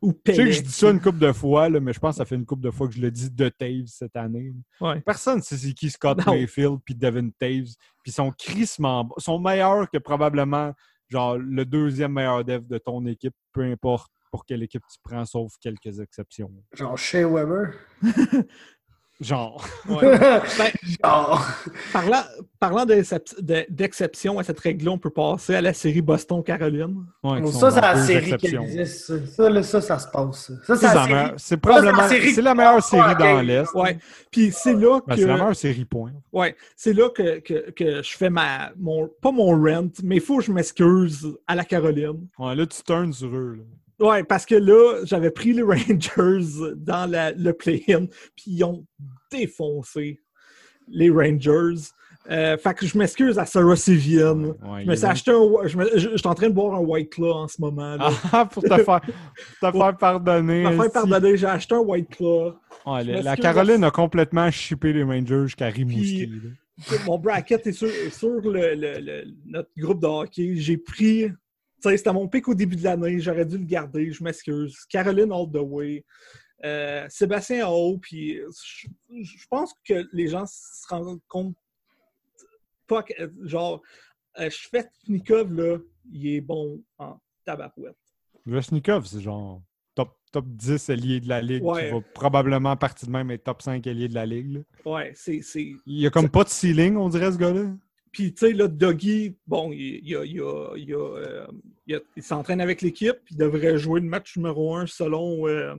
Ou Je sais que je dis ça une couple de fois, là, mais je pense que ça fait une couple de fois que je le dis de Taves cette année. Ouais. Personne ne sait c'est qui Scott Non. Mayfield puis Devin Taves. Puis ils sont crissement sont meilleurs que probablement genre le deuxième meilleur dev de ton équipe, peu importe pour quelle équipe tu prends, sauf quelques exceptions. Genre Shea Weber. Genre. Ouais. Ben, Genre. parlant parlant d'excep- de- d'exception à cette règle-là, on peut passer à la série Boston-Caroline. Ouais, ça, c'est la série qui existe. Ça, ça, là, ça, ça se passe. Ça, C'est la la meilleure- série. C'est probablement Ça, c'est la série c'est la qui meilleure passe série pas dans l'Est. Ouais. Puis c'est là Ben, c'est la que. meilleure série point. Ouais, c'est là que, que, que je fais ma. Mon, pas mon rent, mais il faut que je m'excuse à la Caroline. Ouais, là, tu turns sur eux. là. Ouais, parce que là, j'avais pris les Rangers dans la- le play-in, puis ils ont défoncé les Rangers. Euh, fait que je m'excuse à Sarah Sivian. Ouais, Je me suis acheté un. Je, me- je- je suis en train de boire un White Claw en ce moment. Ah, pour te faire, pour te faire pardonner. Faire pardonner, j'ai acheté un White Claw. Ouais, la, Caroline a complètement chippé les Rangers jusqu'à Rimouski. Mon bracket est sur, est sur le, le- le- notre groupe de hockey. J'ai pris. C'était mon pic au début de l'année. J'aurais dû le garder. Je m'excuse. Caroline all the way. Euh, Sébastien en haut. Puis je, je pense que les gens se rendent compte pas que, genre, euh, je fais Nikov, là, il est bon en tabarouette. Veshnikov, c'est genre top, top 10 alliés de la Ligue. Ouais. Qui va probablement partie de même être top 5 alliés de la Ligue. là. Ouais, c'est. c'est- Il y a comme pas de ceiling, on dirait, ce gars-là. Puis, tu sais, là, Doggy, bon, il, il, il, euh, il s'entraîne avec l'équipe. Il devrait jouer le match numéro un selon, euh,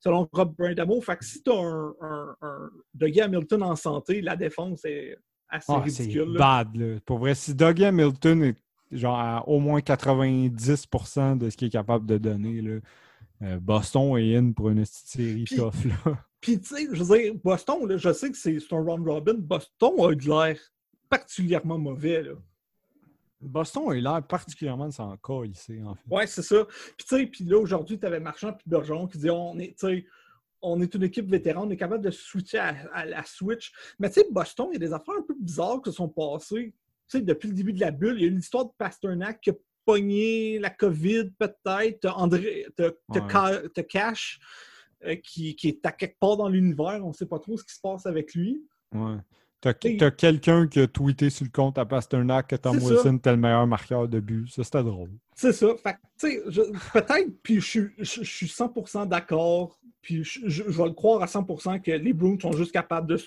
selon Rob Brindamo. Fait que si tu as un, un, un Dougie Hamilton en santé, la défense est assez Ah, c'est ridicule. là. bad. Là. Pour vrai, si Dougie Hamilton est genre à au moins 90% de ce qu'il est capable de donner, là, euh, Boston est in pour une série Puis- tough. Là. Puis, tu sais, je veux dire, Boston, là, je sais que c'est c'est un round robin. Boston a eu de l'air particulièrement mauvais. Là. Boston a eu l'air particulièrement de s'en ici, en fait. Ouais, c'est ça. Puis, tu sais, puis là, aujourd'hui, tu avais Marchand puis Bergeron qui disaient on est, on est une équipe vétéran, on est capable de switcher à, à la switch. Mais, tu sais, Boston, il y a des affaires un peu bizarres qui se sont passées. Tu sais, depuis le début de la bulle, il y a eu l'histoire de Pasternak qui a pogné la COVID, peut-être. T'as André, t'as, Ouais. Ca- Cash euh, qui, qui est à quelque part dans l'univers. On ne sait pas trop ce qui se passe avec lui. Ouais. T'as t'as quelqu'un qui a tweeté sur le compte à Pasternak que Tom. Wilson était le meilleur marqueur de but. Ça, c'était drôle. C'est ça. Fait peut-être, puis je, suis- je, je suis 100% d'accord, puis je, vais le croire à 100% que les Bruins sont juste capables de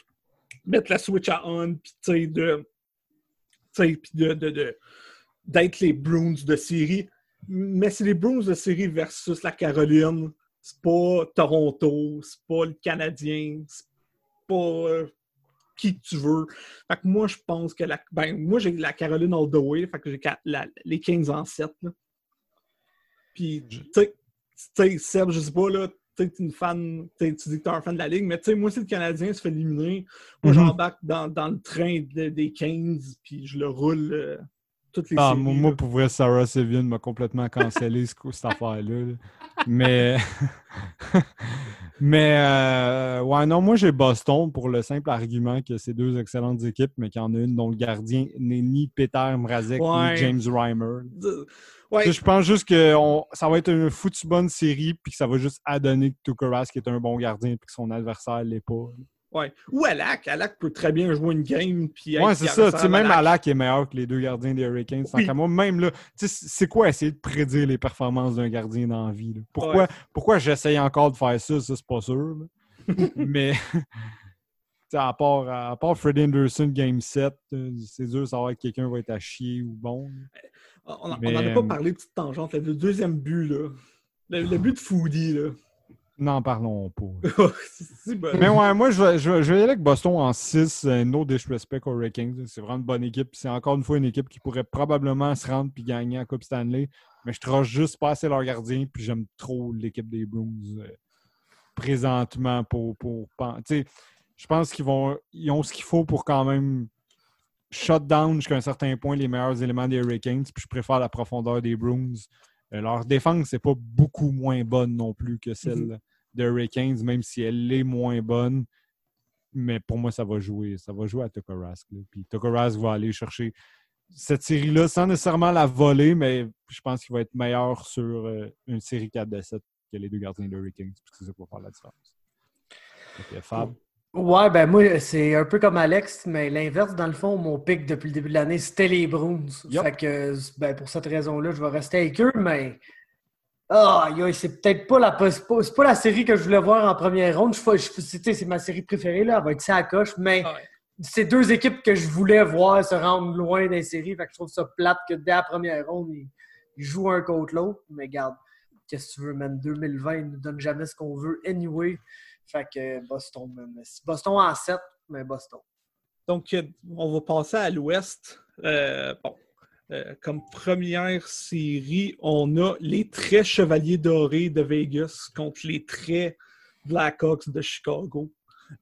mettre la switch à on, puis de. Tu sais, puis de. de, de- d'être les Bruins de série. Mais c'est les Bruins de série versus la Caroline. C'est pas Toronto, c'est pas le Canadien, c'est pas euh, qui tu veux. Fait que moi, je pense que la. Ben, moi, j'ai la Caroline all the way. Fait que j'ai ca- la- les 15 en 7. Là. Puis, tu sais, Seb, je sais pas, là, tu t'es une fan, tu dis que t'es un fan de la Ligue, mais tu sais, moi, si le Canadien se fait éliminer, moi, Mhm. j'embarque dans, dans le train de- des 15, puis je le roule euh, toutes les Ah, séries. moi, là. pour vrai, Sarah Sevian m'a complètement cancellé ce cette affaire-là. là. Mais. mais. euh, ouais, non, moi, j'ai Boston pour le simple argument que c'est deux excellentes équipes, mais qu'il y en a une dont le gardien n'est ni Peter Mrazek Ouais. ni James Reimer. Ouais, Je pense juste que on- ça va être une foutue bonne série, puis que ça va juste adonner que Tuukka Rask est un bon gardien, puis que son adversaire l'est pas. Ouais. Ou Alak. Alak peut très bien jouer une game, puis Ouais, c'est ça. Tu sais, même Alak. Alak est meilleur que les deux gardiens des Hurricanes. Oui. moi, même là, tu sais, c'est quoi essayer de prédire les performances d'un gardien dans la vie? là? Pourquoi, Ouais. pourquoi j'essaye encore de faire ça? Ça, c'est pas sûr. Mais, tu sais, à part, à part Freddie Anderson Game 7, euh, c'est dur de savoir que quelqu'un va être à chier ou bon. On n'en a pas euh, parlé, petite tangente. là, Le deuxième but, là. Le, le but de Foodie, là. N'en parlons pas. C'est si bon. Mais ouais, moi, je vais, je, je vais aller avec Boston en 6. euh, no disrespect aux Hurricanes. C'est vraiment une bonne équipe. C'est encore une fois une équipe qui pourrait probablement se rendre puis gagner en Coupe Stanley. Mais je trosse juste pas assez leur gardien. Puis j'aime trop l'équipe des Bruins euh, présentement pour. pour je pense qu'ils vont ils ont ce qu'il faut pour quand même shut down jusqu'à un certain point les meilleurs éléments des Hurricanes. Puis je préfère la profondeur des Bruins. Euh, leur défense, c'est pas beaucoup moins bonne non plus que celle Des Hurricanes, même si elle est moins bonne. Mais pour moi, ça va jouer. Ça va jouer à Tuukka Rask. là. Puis Tuukka Rask va aller chercher cette série-là sans nécessairement la voler, mais je pense qu'il va être meilleur sur euh, une série 4 de 7 que les deux gardiens de Hurricanes. Puis c'est ça qui va faire la différence. Que, Fab? Ouais, ben moi, c'est un peu comme Alex, mais l'inverse, dans le fond, mon pic depuis le début de l'année, c'était les Bruins. Fait que, ben, pour cette raison-là, je vais rester avec eux, mais. Ah, aïe, c'est peut-être pas la, c'est pas, c'est pas la série que je voulais voir en première ronde. Je, je, c'est ma série préférée, là. Elle va être ça à coche, mais Ah ouais. c'est deux équipes que je voulais voir se rendre loin des séries. Fait que je trouve ça plate que dès la première ronde, ils, ils jouent un contre l'autre. Mais garde, qu'est-ce que tu veux, man? 2020, ils nous donne jamais ce qu'on veut, anyway. Fait que Boston, man. Boston en 7, mais Boston. Donc, on va passer à l'ouest. Euh, bon, euh, comme première série, on a les traits chevaliers dorés de Vegas contre les traits Blackhawks de Chicago.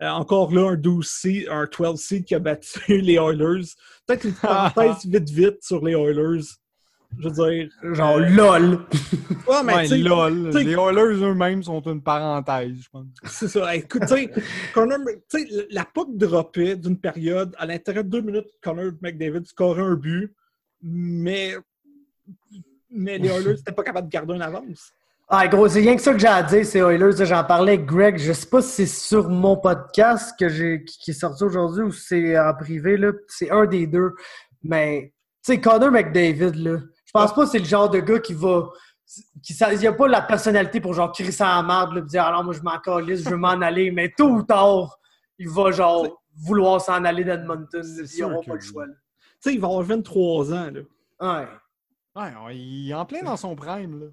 Euh, encore là, un 12 seed, un 12 seed qui a battu les Oilers. Peut-être une parenthèse vite vite sur les Oilers. Je veux dire. Genre, euh, lol! ouais, mais Ouais, lol. t'sais- Les Oilers eux-mêmes sont une parenthèse, je pense. C'est ça. Écoute, tu sais, Connor, la puck droppait d'une période. À l'intérieur de deux minutes, Connor McDavid scorait un but, mais, mais les Oilers n'étaient pas capables de garder une avance. Ah, gros, c'est rien que ça que j'ai à dire, c'est Oilers. J'en parlais avec Greg. Je sais pas si c'est sur mon podcast que j'ai, qui est sorti aujourd'hui ou si c'est en privé. Là. C'est un des deux. Mais, tu sais, Connor McDavid, là, je pense pas que c'est le genre de gars qui va. Qui, ça, il a pas la personnalité pour genre crier ça en marde, là, dire alors moi je m'en calisse, je veux m'en aller. Mais tôt ou tard, il va genre vouloir s'en aller d'Edmonton. Ils n'auront pas le choix. là. Tu sais, il va avoir 23 ans. Là. Ouais. Ouais, il est en plein dans son prime, là.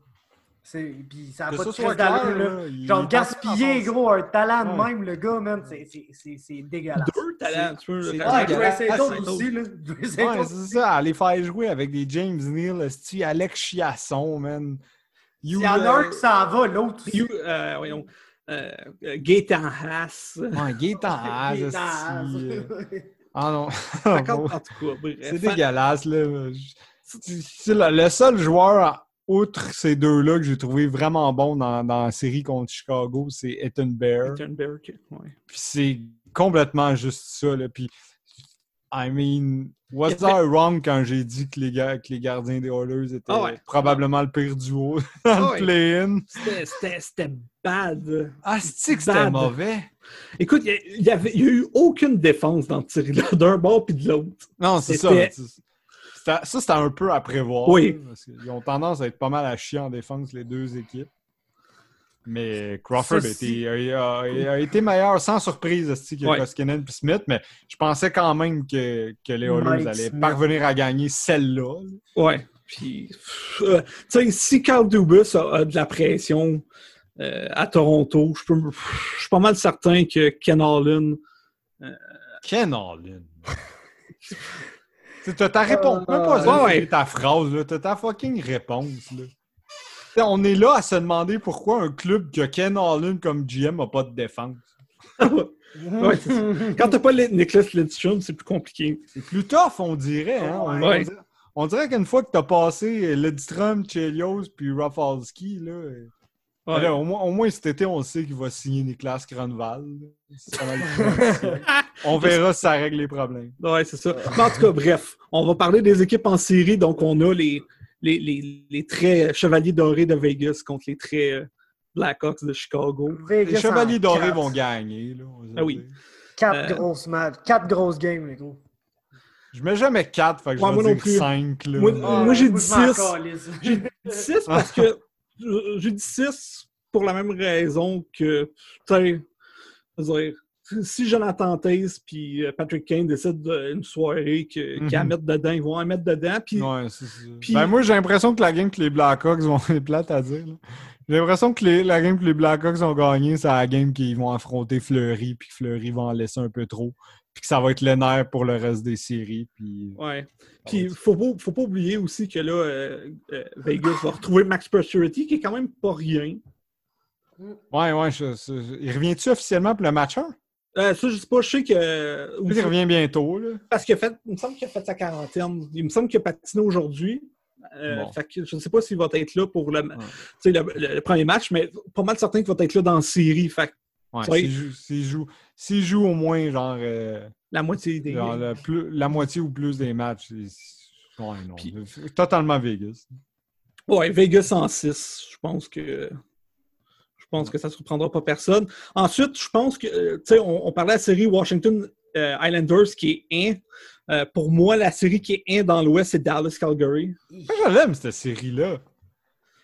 C'est, puis ça a Que pas ça de crise d'allure, là. Genre, gaspiller, gros, un talent de Ouais. même, le gars, man, c'est- c'est- c'est c'est dégueulasse. Deux talents, tu le Ouais. Grace Ah, Ayton c'est aussi, là. Ouais, c'est ça, aller faire jouer avec des James Neal, Alex Chiasson, man. Il y en a un qui s'en va, l'autre aussi. You- euh, voyons, euh, euh, Gaétan Haas. Ouais, Gaétan Haas, Ah non. Cas, bref. C'est dégueulasse, là. C'est le, seul joueur, outre ces deux-là, que j'ai trouvé vraiment bon dans, dans la série contre Chicago, c'est Ethan Bear. Ethan Bear, ok, ouais. Puis c'est complètement juste ça, là. Puis, I mean, was I wrong quand j'ai dit que les, gars, que les gardiens des Oilers étaient Ah ouais. probablement le pire duo dans Ah le ouais. play-in? C'était- bad. Ah, c'est que c'était mauvais? Écoute, il y a- eu aucune défense dans série-là, d'un bord puis de l'autre. Non, c'est ça. Ça, c'était un peu à prévoir. Oui. parce qu'ils ont tendance à être pas mal à chier en défense, les deux équipes. Mais Crawford a Ceci- été, a, a- a été meilleur sans surprise esti, que Ouais. Koskinen et Smith, mais je pensais quand même que, que les Oilers allaient Smith. parvenir à gagner celle-là. Ouais. Puis, euh, tu sais, si Carl Dubus a, a de la pression euh, à Toronto, je peux- pff, je suis pas mal certain que Ken Holland. Ken Holland. Tu T'as ta réponse. Même pas Euh, ouais, ta phrase. T'as ta fucking réponse, là. On est là à se demander pourquoi un club qui a Ken Holland comme GM n'a pas de défense. Ouais. Quand t'as pas Nicholas Lidstrom, c'est plus compliqué. C'est plus tough, on dirait. Hein? On, Ouais. on dirait, on dirait qu'une fois que t'as passé Lidstrom, Chelios puis Rafalski, là, euh, Ouais. là, au, moins, au moins cet été, on sait qu'il va signer Niklas Granval. plus on verra si ça règle les problèmes. Ouais, c'est ça. Mais en tout cas, bref, on va parler des équipes en série. Donc, on a les, les, les, les traits chevaliers dorés de Vegas contre les traits euh, Blackhawks de Chicago. Vegas Les Chevaliers Dorés quatre. vont gagner. Là, Ah oui. dire. Quatre Euh, grosses matchs. Quatre grosses games, les gros. Je mets jamais 4, fait que Ouais, je moi vais non dire plus. 5. Là. Moi- Ah, moi, j'ai je dit m'en six. calisse. J'ai dit 6 parce que euh, j'ai dit 6 pour la même raison que, tu sais, si Jonathan Taze puis euh, Patrick Kane décident d'une soirée qu'ils Mhm. à mettre dedans, ils vont en mettre dedans. Puis, Ouais. Puis- Ben, moi, j'ai l'impression que la game que les Blackhawks vont. C'est plate à dire. J'ai l'impression que les- la game que les Blackhawks ont gagné, c'est la game qu'ils vont affronter Fleury, puis Fleury va en laisser un peu trop, puis que ça va être le nerf pour le reste des séries. Puis... ouais. Puis, faut pas, faut pas oublier aussi que là, euh, euh, Vegas va retrouver Max Pacioretty, qui est quand même pas rien. Ouais, ouais. je- je- il revient-tu officiellement pour le match 1? Euh, ça, je sais pas, je sais que. Il revient bientôt, là. Parce qu'il a fait. Il me semble qu'il a fait sa quarantaine. Il me semble qu'il a patiné aujourd'hui. Euh, Bon. fait que je ne sais pas s'il va être là pour le, tu sais, le, le- le premier match, mais pas mal certain qu'il va être là dans la série. Fait que Ouais, Oui. s'il joue, s'il joue, s'il joue au moins genre, euh, la moitié des. genre le plus- la moitié ou plus des matchs, ouais, non. C'est Totalement Vegas. Ouais, Vegas en 6. Je pense que. Je pense que ça ne surprendra pas personne. Ensuite, je pense que. euh, Tu sais, on, on parlait de la série Washington euh, Islanders qui est 1. Euh, pour moi, la série qui est 1 dans l'Ouest, c'est Dallas Calgary. Moi, je l'aime, cette série-là.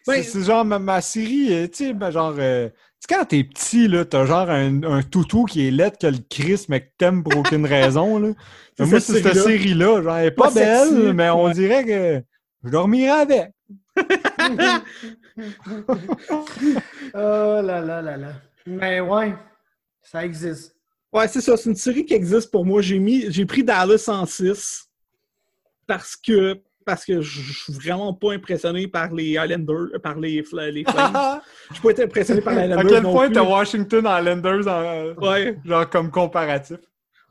Ben- C'est- genre ma, ma série, euh, tu sais, ben, genre. euh, tu sais, quand t'es petit, là, t'as genre un, un toutou qui est laid que le Chris, mais que t'aimes pour aucune raison, là. Moi, cette c'est cette série-là. Genre, elle est pas, Pas sexy, belle, mais on dirait que je dormirais avec. Oh là là là là. Mais ouais, ça existe. Ouais, c'est ça. C'est une série qui existe pour moi. J'ai mis, j'ai pris Dallas en 6 parce que parce que je suis vraiment pas impressionné par les Islanders, euh, par les, Fla- les Flames. Je suis pas été impressionné par les à Islanders quel non point t'as Washington Islanders en, Ouais, genre comme comparatif?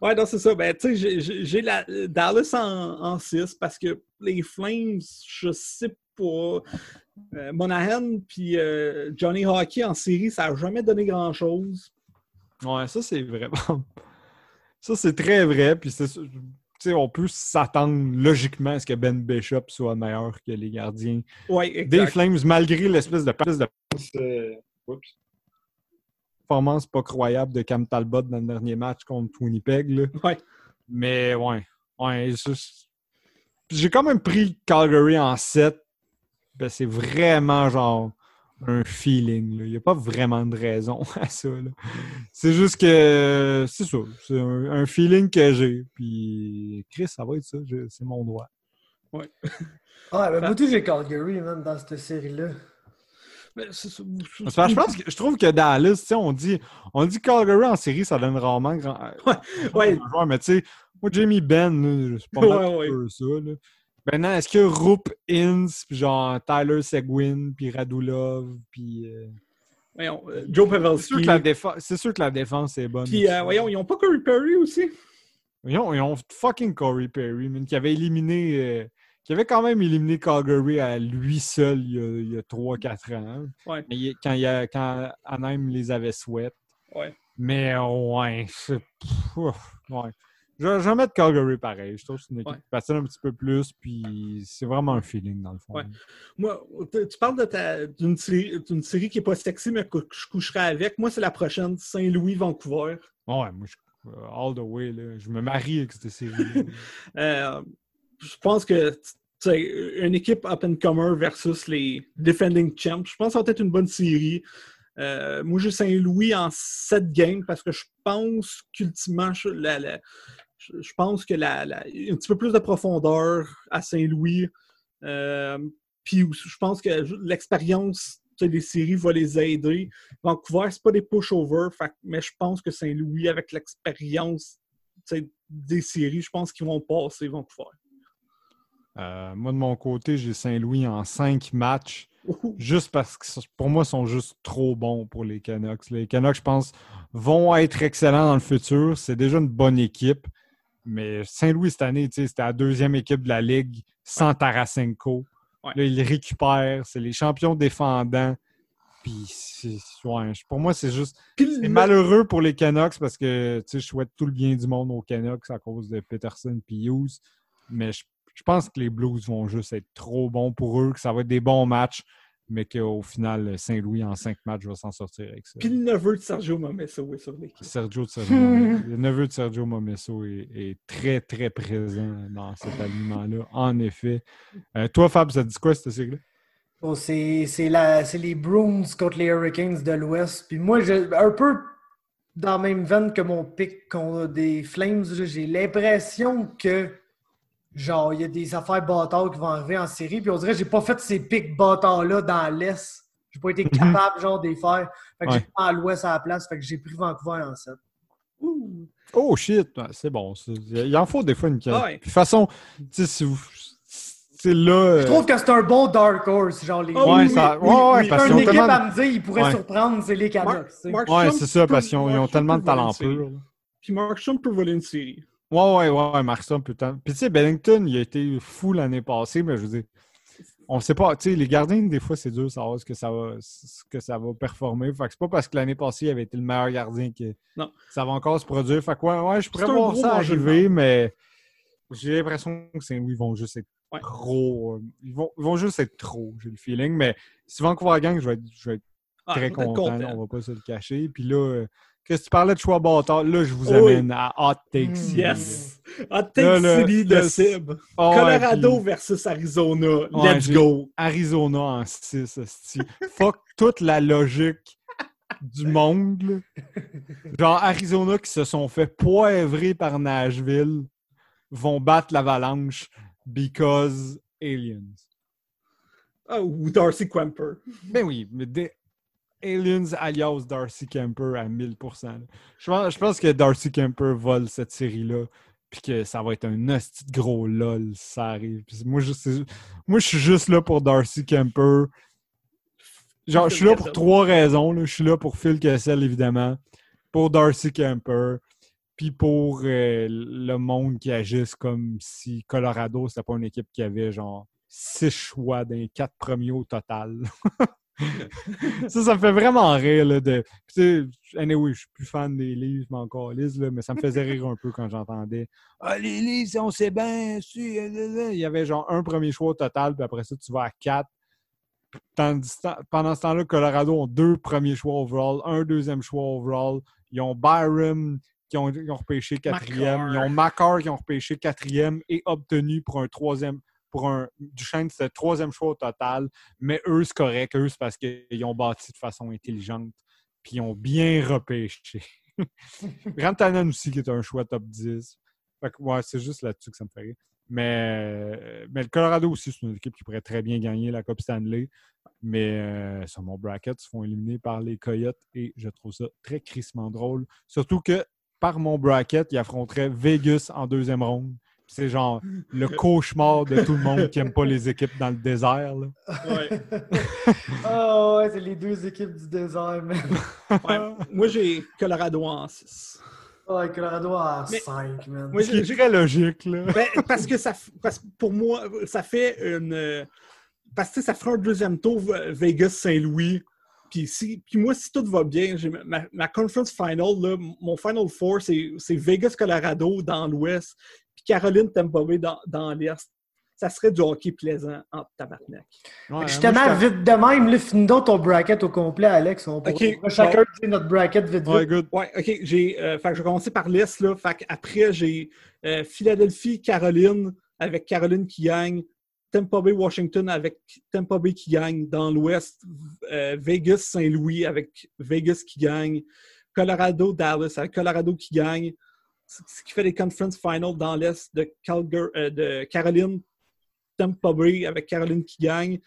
ouais, non, c'est ça. Ben, tu sais, j'ai- la Dallas en, 6 parce que les Flames, je sais pas. Euh, Monahan puis euh, Johnny Hockey en série, ça a jamais donné grand-chose. Ouais, ça c'est vraiment. Ça c'est très vrai. Puis on peut s'attendre logiquement à ce que Ben Bishop soit meilleur que les gardiens Ouais, des. Flames, malgré l'espèce de de euh, performance pas croyable de Cam Talbot dans le dernier match contre Winnipeg. là. Ouais. Mais ouais, ouais. J'ai quand même pris Calgary en 7. Ben, c'est vraiment genre un feeling. là. Il n'y a pas vraiment de raison à ça. là. C'est juste que c'est ça. C'est un, un feeling que j'ai. Puis Chris, ça va être ça. C'est mon droit. Ah, ben, moi, j'ai Calgary, même, dans cette série-là. Mais c'est ça. Parce que je pense que je trouve que Dallas, on dit, on dit Calgary en série, ça donne rarement grand, Ouais. grand joueur, mais tu sais, moi, Jamie Ben, c'est pas mal Ouais, ouais. un peu ça. Là. Maintenant, est-ce que Roop Ince, puis genre Tyler Seguin, puis Radulov, puis. euh, Voyons, euh, Joe C'est sûr, Pavelski. c'est sûr que la défense est bonne. Puis, euh, voyons, ils n'ont pas Corey Perry aussi? Ils ont, ils ont fucking Corey Perry, man, qui avait éliminé. qui avait quand même éliminé Calgary à lui seul il y a, a 3-4 ans. Ouais. Mais quand, il y a, quand Anaheim les avait sweat. Ouais. Mais ouais, c'est. ouais. Je, je vais mettre Calgary pareil. Je trouve que c'est une équipe Ouais. qui patine un petit peu plus, puis c'est vraiment un feeling dans le fond. Ouais. Moi, tu parles de ta- d'une série, d'une série qui n'est pas sexy, mais que je coucherai avec. Moi, c'est la prochaine, Saint-Louis-Vancouver. Ouais, moi, je, euh, all the way, là, je me marie avec cette série. Euh, je pense que une équipe up-and-comer versus les defending champs, je pense que ça va être une bonne série. Euh, moi, j'ai Saint-Louis en 7 games parce que je pense qu'ultimement, la- je- je pense que la, la- un petit peu plus de profondeur à Saint-Louis. Euh, Puis je pense que l'expérience des séries va les aider. Vancouver, c'est pas des pushovers, mais je pense que Saint-Louis, avec l'expérience des séries, je pense qu'ils vont passer Vancouver. Euh, moi, de mon côté, j'ai Saint-Louis en 5 matchs. Ouhou. Juste parce que pour moi, ils sont juste trop bons pour les Canucks. Les Canucks, je pense, vont être excellents dans le futur. C'est déjà une bonne équipe. Mais Saint-Louis, cette année, c'était la deuxième équipe de la Ligue sans Tarasenko. Ouais. Là, ils récupèrent. C'est les champions défendants. Puis, ouais, pour moi, c'est juste. C'est malheureux pour les Canucks parce que je souhaite tout le bien du monde aux Canucks à cause de Peterson et Hughes. Mais je, je pense que les Blues vont juste être trop bons pour eux, que ça va être des bons matchs, mais qu'au final, Saint-Louis en cinq matchs va s'en sortir avec ça. Puis le neveu de Sergio Momesso est sur l'équipe. Sergio de Sergio le neveu de Sergio Momesso est, est très, très présent dans cet alignement-là, en effet. Euh, toi, Fab, ça te dit quoi, cette série-là? Bon, c'est c'est la- c'est les Bruins contre les Hurricanes de l'Ouest. Puis moi, je, un peu dans la même veine que mon pic contre des Flames, j'ai l'impression que genre il y a des affaires bâtards qui vont arriver en série. Puis on dirait que j'ai pas fait ces pics bâtards-là dans l'Est. J'ai pas été capable genre de les faire. Fait que Ouais. j'ai pris à l'Ouest à la place. Fait que j'ai pris Vancouver en 7. Oh shit, c'est bon. Il en faut des fois une Ah ouais. Puis, De toute façon, tu sais, si vous. C'est là. Je trouve que c'est un bon dark horse. Genre les Ah Ouais, ça- ouais, ouais, oui. parce une qu'ils ont équipe tellement de- à me dire, ils pourraient Ouais. surprendre, c'est les Canucks. Mark-. Mark Ouais, c'est ça, parce qu'ils ont, ils ont Mark tellement de talent pur. Puis Markstrom peut voler une série. Ouais, ouais, ouais, Markstrom peut tant. Puis tu sais, Bennington, il a été fou l'année passée, mais je veux dire, on sait pas, tu sais, les gardiens, des fois, c'est dur de savoir ce que ça va, ce que ça va performer. Fait que c'est pas parce que l'année passée, il avait été le meilleur gardien que Non. ça va encore se produire. Fait que ouais, ouais je pourrais C'est voir ça arriver, mais j'ai l'impression que Saint-Louis vont juste être Ouais. trop. euh, Ils vont, ils vont juste être trop, j'ai le feeling. Mais si Vancouver gagne, je vais être, je vais être Ah, très content, content. on va pas se le cacher. Puis là, que tu parlais de choix bâtard? Là, je vous Oh oui. amène à Hot Take Mm. City. Yes! Hot Take City de Sib. Ah Colorado puis- versus Arizona. Let's go! Arizona en 6, Fuck toute la logique du monde. là. Genre, Arizona qui se sont fait poivrer par Nashville vont battre l'avalanche because aliens. Ah, ou Darcy Quemper. Ben oui, mais des aliens alias Darcy Kemper à 1000%. là. Je pense, que Darcy Kemper vole cette série-là. Puis que ça va être un hostie gros lol si ça arrive. Moi, je, suis juste là pour Darcy Kemper. Genre, je suis là pour trois raisons. là. Je suis là pour Phil Kessel, évidemment. Pour Darcy Kemper. Puis pour euh, le monde qui agisse comme si Colorado, c'était pas une équipe qui avait genre six choix les quatre premiers au total. ça, ça me fait vraiment rire. Là, de... Tu sais, anyway, je suis plus fan des livres, mais encore lise, là, mais ça me faisait rire un peu quand j'entendais Ah, les livres, on sait bien, si, euh, là, là. il y avait genre un premier choix au total, puis après ça, tu vas à quatre. Pendant ce temps-là, Colorado ont deux premiers choix overall, un deuxième choix overall. Ils ont Byron qui ont, qui ont repêché quatrième. Ils ont Makar qui ont repêché quatrième et obtenu pour un troisième, pour un Duchesne, c'était le troisième choix au total. Mais eux, c'est correct. Eux, c'est parce qu'ils ont bâti de façon intelligente. Puis ils ont bien repêché. Rantanen aussi, qui est un choix top 10. Fait que, ouais, c'est juste là-dessus que ça me fait rire. Mais, mais le Colorado aussi, c'est une équipe qui pourrait très bien gagner la Coupe Stanley. Mais euh, sur mon bracket, ils se font éliminer par les Coyotes et je trouve ça très crissement drôle. Surtout que par mon bracket, ils affronteraient Vegas en deuxième ronde. C'est genre le cauchemar de tout le monde qui n'aime pas les équipes dans le désert. là. Ouais. Ah ouais, c'est les deux équipes du désert, man. Ouais. Moi, j'ai Colorado en 6. Ouais, Colorado Mais- 5, man. Moi, Ce qui est j'ai- très logique. Là. Ben, parce que ça, parce que pour moi, ça fait une. euh, Parce que ça fera un deuxième tour Vegas-Saint-Louis. Puis, si, puis moi, si tout va bien, j'ai ma, ma- conference final, là, mon final four, c'est c'est Vegas-Colorado dans l'ouest, puis Caroline-Tampa Bay dans, dans l'est. Ça serait du hockey plaisant en tabarnak. Ouais, Justement, moi, je vite de même, là, finis donc ton bracket au complet, Alex. On pourra, Ok, on pourra chacun dire notre bracket vite, Ouais, vite. good. Ouais, OK. J'ai, euh, fait que je vais commencer par l'Est. Là. Fait que après, j'ai euh, Philadelphie, Caroline, avec Caroline qui gagne. Tampa Bay, Washington, avec Tampa Bay qui gagne. Dans l'Ouest, euh, Vegas, Saint-Louis, avec Vegas qui gagne. Colorado, Dallas, avec Colorado qui gagne. Ce qui fait les conference finals dans l'Est de, euh, de Caroline, Tampa Bay, avec Caroline qui gagne.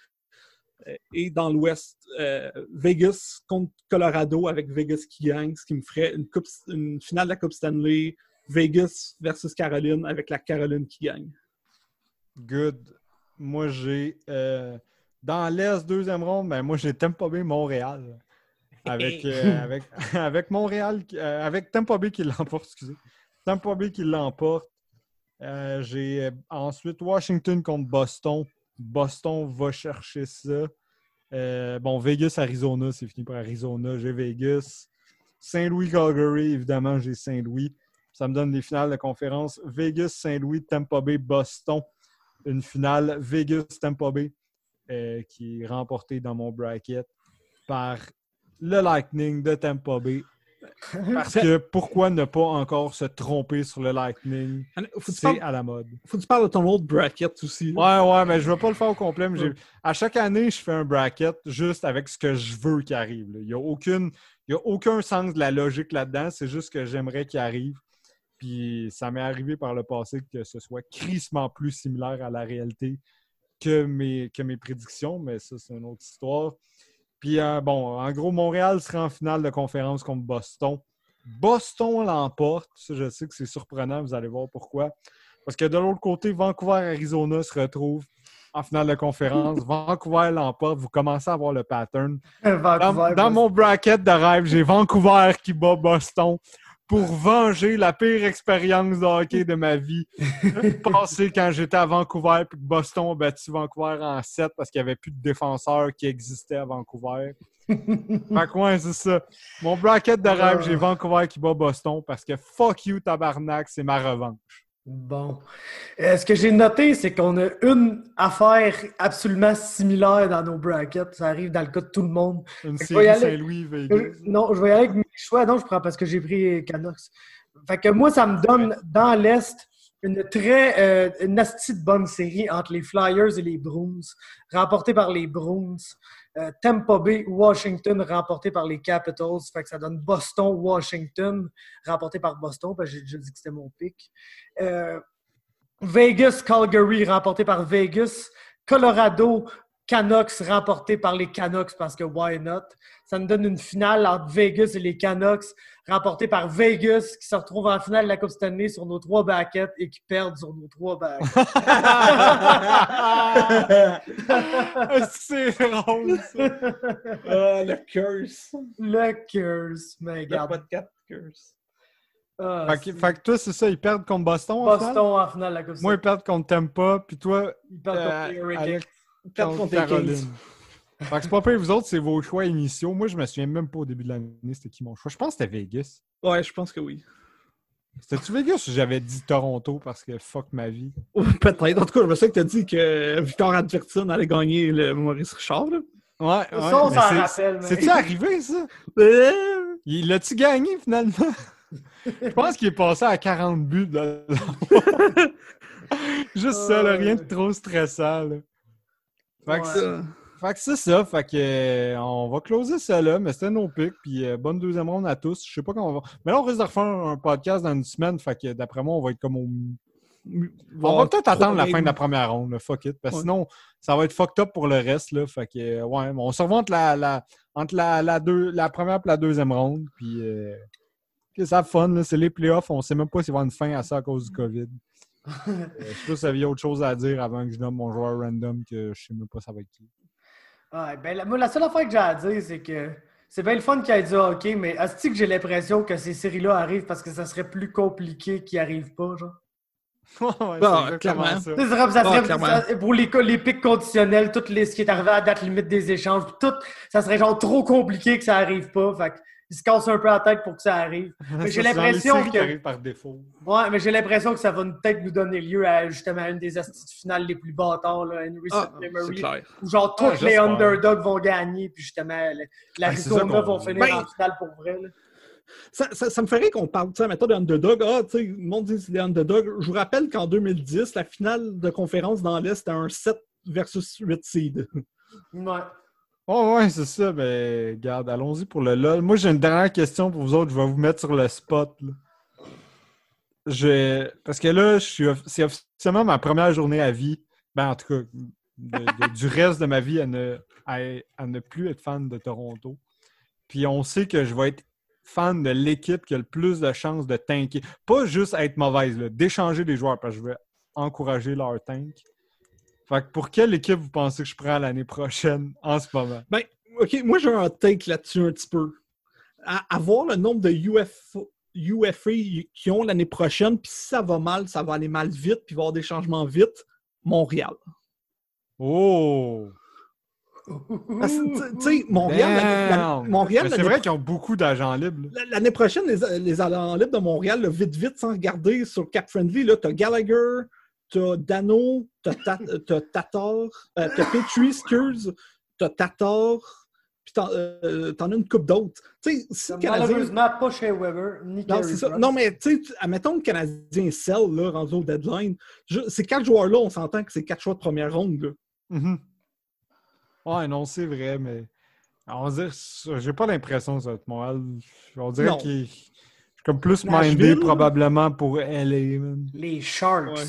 Euh, Et dans l'Ouest, euh, Vegas contre Colorado avec Vegas qui gagne, ce qui me ferait une, coupe, une finale de la Coupe Stanley, Vegas versus Caroline avec la Caroline qui gagne. Good. Moi, j'ai. euh, dans l'Est, deuxième ronde, ben, moi, j'ai Tampa Bay Montréal. Avec, euh, avec, avec Montréal, euh, avec Tampa Bay qui l'emporte, excusez. Tampa Bay qui l'emporte. Euh, j'ai euh, ensuite Washington contre Boston. Boston va chercher ça. Euh, bon, Vegas, Arizona, c'est fini pour Arizona. J'ai Vegas. Saint-Louis, Calgary, évidemment, j'ai Saint-Louis. Ça me donne les finales de conférence. Vegas, Saint-Louis, Tampa Bay, Boston. Une finale Vegas-Tampa Bay euh, qui est remportée dans mon bracket par le Lightning de Tampa Bay. Parce que pourquoi ne pas encore se tromper sur le Lightning? C'est à la mode. faut que tu parles de ton autre bracket aussi. Ouais, ouais, mais je ne vais pas le faire au complet. mais À chaque année, je fais un bracket juste avec ce que je veux qu'il arrive. là. Il n'y a, aucune... il y a aucun sens de la logique là-dedans. C'est juste que j'aimerais qu'il arrive. Puis ça m'est arrivé par le passé que ce soit crissement plus similaire à la réalité que mes, que mes prédictions, mais ça, c'est une autre histoire. Puis euh, bon, en gros, Montréal sera en finale de conférence contre Boston. Boston l'emporte. Ça, je sais que c'est surprenant, vous allez voir pourquoi. Parce que de l'autre côté, Vancouver-Arizona se retrouve en finale de conférence. Vancouver l'emporte. Vous commencez à voir le pattern. Dans, dans mon bracket de rêve, j'ai Vancouver qui bat Boston. Pour venger la pire expérience de hockey de ma vie. Passé quand j'étais à Vancouver puis que Boston a battu Vancouver en 7 parce qu'il n'y avait plus de défenseurs qui existaient à Vancouver. fait ouais, c'est ça. Mon bracket de rêve, j'ai Vancouver qui bat Boston parce que fuck you, tabarnak, c'est ma revanche. Bon. Euh, ce que j'ai noté, c'est qu'on a une affaire absolument similaire dans nos brackets. Ça arrive dans le cas de tout le monde. Une série aller- Saint-Louis, Vegas. Euh, Non, je vais y aller avec mes choix. Non, je prends parce que j'ai pris Canucks. Fait que moi, ça me donne dans l'Est une très euh, une de bonne série entre les Flyers et les Bruins, remportée par les Bruins. Euh, Tampa Bay, Washington, remporté par les Capitals. Fait que ça donne Boston, Washington, remporté par Boston. J'ai déjà dit que c'était mon pick. Euh, Vegas, Calgary, remporté par Vegas. Colorado, Canucks, remporté par les Canucks parce que why not? Ça nous donne une finale entre Vegas et les Canucks, remportée par Vegas, qui se retrouve en finale de la Coupe Stanley sur nos trois baquettes et qui perdent sur nos trois baquettes. c'est drôle, ça. Ah, le curse. Le curse, mais Le regarde. podcast curse. Ah, Fait que, fait que toi, c'est ça, ils perdent contre Boston. en finale? Boston en finale de la Coupe Moi, ils Stanley. perdent contre Tampa, puis toi, Ils perdent contre euh, les Hurricanes. Alex, Quatre contre Caroline. Fait que c'est pas pire, vous autres, c'est vos choix initiaux. Moi, je me souviens même pas au début de l'année, c'était qui mon choix. Je pense que c'était Vegas. Ouais, je pense que oui. C'était-tu Vegas ou j'avais dit Toronto parce que fuck ma vie? Peut-être. En tout cas, je me souviens que tu as dit que Victor Advertin allait gagner le Maurice Richard. Là. Ouais, Ça, on s'en rappelle. mais- C'est-tu arrivé, ça? Euh, Il l'a-tu gagné, finalement? Je pense qu'il est passé à 40 buts. là. Juste ça, là, rien de trop stressant. Là. Fait que Ouais. ça. Fait que c'est ça. Fait que euh, on va closer ça là, mais c'était nos picks. Puis euh, bonne deuxième ronde à tous. Je sais pas quand on va. Mais là, on risque de refaire un podcast dans une semaine. Fait que d'après moi, on va être comme au. On va peut-être attendre la fin de la première ronde, là, fuck it. Parce que Ouais. sinon, ça va être fucked up pour le reste. Là, fait que, euh, ouais, on se revoit entre la, la, entre la, la, deux, la première et la deuxième ronde. Puis, ça fun. C'est les playoffs. On sait même pas s'il va y avoir une fin à ça à cause du COVID. Euh, je sais pas s'il y avait autre chose à dire avant que je nomme mon joueur random que je sais même pas ça va être qui. Ouais, ben, la, moi, la seule affaire que j'ai à dire, c'est que c'est bien le fun qu'il ait dit hockey, mais est-ce que j'ai l'impression que ces séries-là arrivent parce que ça serait plus compliqué qu'ils arrivent pas, genre? Ouais, Bon, clairement. ça. Ça serait, ça serait- clairement. ça- pour les, les pics conditionnels, tout les, ce qui est arrivé à la date limite des échanges, tout, ça serait genre trop compliqué que ça arrive pas. Fait qu'ils se cassent un peu la tête pour que ça arrive. Mais j'ai l'impression que- par défaut. Ouais, mais j'ai l'impression que ça va peut-être nous donner lieu à justement une des astuces finales les plus bâtards, là, une recent Ah, c'est memory. clair. Où genre tous Ouais, les underdogs vont gagner, puis justement, Ah, l'Arizona qu'on- vont finir Ben- en finale pour vrai. là. Ça, ça, ça me ferait qu'on parle, tu sais, mettons, des underdogs. Ah, tu sais, le monde dit que c'est des underdogs. Je vous rappelle qu'en 2010, la finale de conférence dans l'Est, c'était un 7 versus 8 seed. Ouais. Oh ouais, c'est ça. Ben, regarde, allons-y pour le LOL. Moi, j'ai une dernière question pour vous autres. Je vais vous mettre sur le spot. là. Je... Parce que là, suis c'est officiellement ma première journée à vie. Ben, en tout cas, du reste de ma vie à ne, à, à ne plus être fan de Toronto. Puis on sait que je vais être fan de l'équipe qui a le plus de chances de tanker. Pas juste être mauvaise, d'échanger des joueurs, parce que je vais encourager leur tank. Fait que pour quelle équipe vous pensez que je prends l'année prochaine en ce moment? Ben, OK, moi, j'ai un take là-dessus un petit peu. À, à voir le nombre de UF, UFA qui ont l'année prochaine, puis si ça va mal, ça va aller mal vite, puis il va y avoir des changements vite. Montréal. Oh! Tu- tu sais, Montréal, la-! Montréal, C'est vrai qu'ils ont beaucoup d'agents libres. L'année prochaine, les, les allants libres de Montréal, là, vite, vite, sans regarder sur Cap Friendly, là, t'as Gallagher, t'as Dano, t'as Ta- t'as Tatar, euh, t'as Petrie, excuse, t'as Tatar, puis t'en euh, t'en as une coupe d'autres. Tu sais, si le Canadien... Malheureusement, pas chez Weber, ni Non, Carey c'est ça. Non, mais tu sais, admettons le Canadien sell, là, rendu au deadline. Je- ces quatre joueurs-là, on s'entend que c'est quatre choix de première ronde. là. Mhm. Ouais, non, c'est vrai, mais on va dire, j'ai pas l'impression que ça va être Montréal. On dirait qu'il je suis comme plus Nashville? mindé probablement pour LA. man. Les Sharks. Ouais.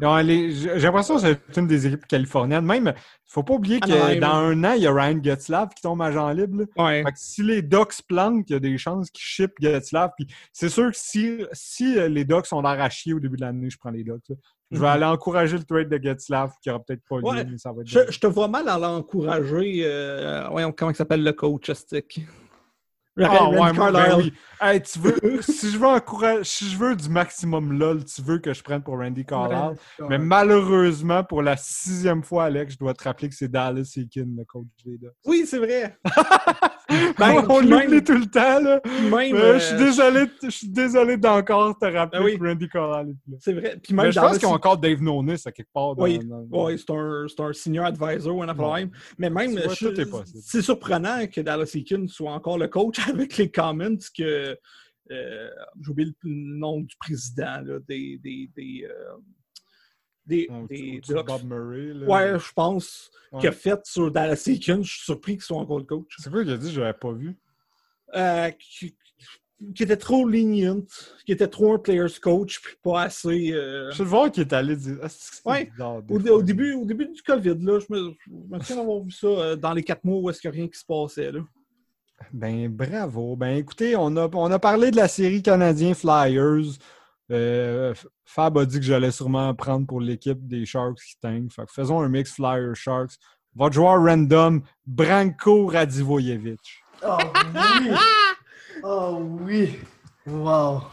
J'ai l'impression que c'est une des équipes californiennes. Même, faut pas oublier que Anaheim. dans un an, il y a Ryan Getzlav qui tombe agent libre. là. Ouais. Fait que si les Ducks plantent, il y a des chances qu'ils ship Getzlav. Puis c'est sûr que si, si euh, les Ducks sont d'arrachés au début de l'année, je prends les Ducks. là. Je vais Mhm. aller encourager le trade de Getzlav, qui aura peut-être pas lieu, Ouais. mais ça va être Je, je te vois mal à l'encourager. Euh, comment il s'appelle le coach, Stick? Ah, ouais, ben oui. Hey, tu veux, si je veux encourager, si je veux du maximum LOL, tu veux que je prenne pour Randy Carlisle. Mais malheureusement, pour la sixième fois, Alex, je dois te rappeler que c'est Dallas Eakin, le coach des Ducks. Oui, c'est vrai. Ben, on l'oublie tout le temps, là. Même, euh, je suis désolé, je suis désolé d'encore te rappeler Ah oui. que Randy là. C'est vrai. Puis même Mais je pense le- qu'ils ont encore Dave Nonis à quelque part. Dans, Oui, dans- Ouais, c'est un, senior advisor ou un même. Mais même, c'est surprenant que Dallas Eakin soit encore le coach avec les comments que. euh, J'ai oublié le nom du président là, des. des, des, euh, des, Ducks. Bob Murray. Là. Ouais, je pense Ouais. qu'il a fait sur Dallas Eakin. Je suis surpris qu'il soit encore le coach. C'est quoi qu'il a dit, je l'avais pas vu. Euh, qui, qui était trop lenient, qui était trop un player's coach, puis pas assez. euh, Je sais le voir qui est allé dire. Ah, Ouais. bizarre, Au, début, au début du COVID, là, je me, je me souviens d'avoir vu ça euh, dans les quatre mois où est-ce qu'il n'y a rien qui se passait. Là. Ben bravo. Ben écoutez, on a, on a parlé de la série canadien Flyers. Euh, Fab a dit que j'allais sûrement prendre pour l'équipe des Sharks qui tank. Fait que faisons un mix Flyers Sharks. Votre joueur random, Branko Radivojevic. Oh oui! Oh oui! Wow!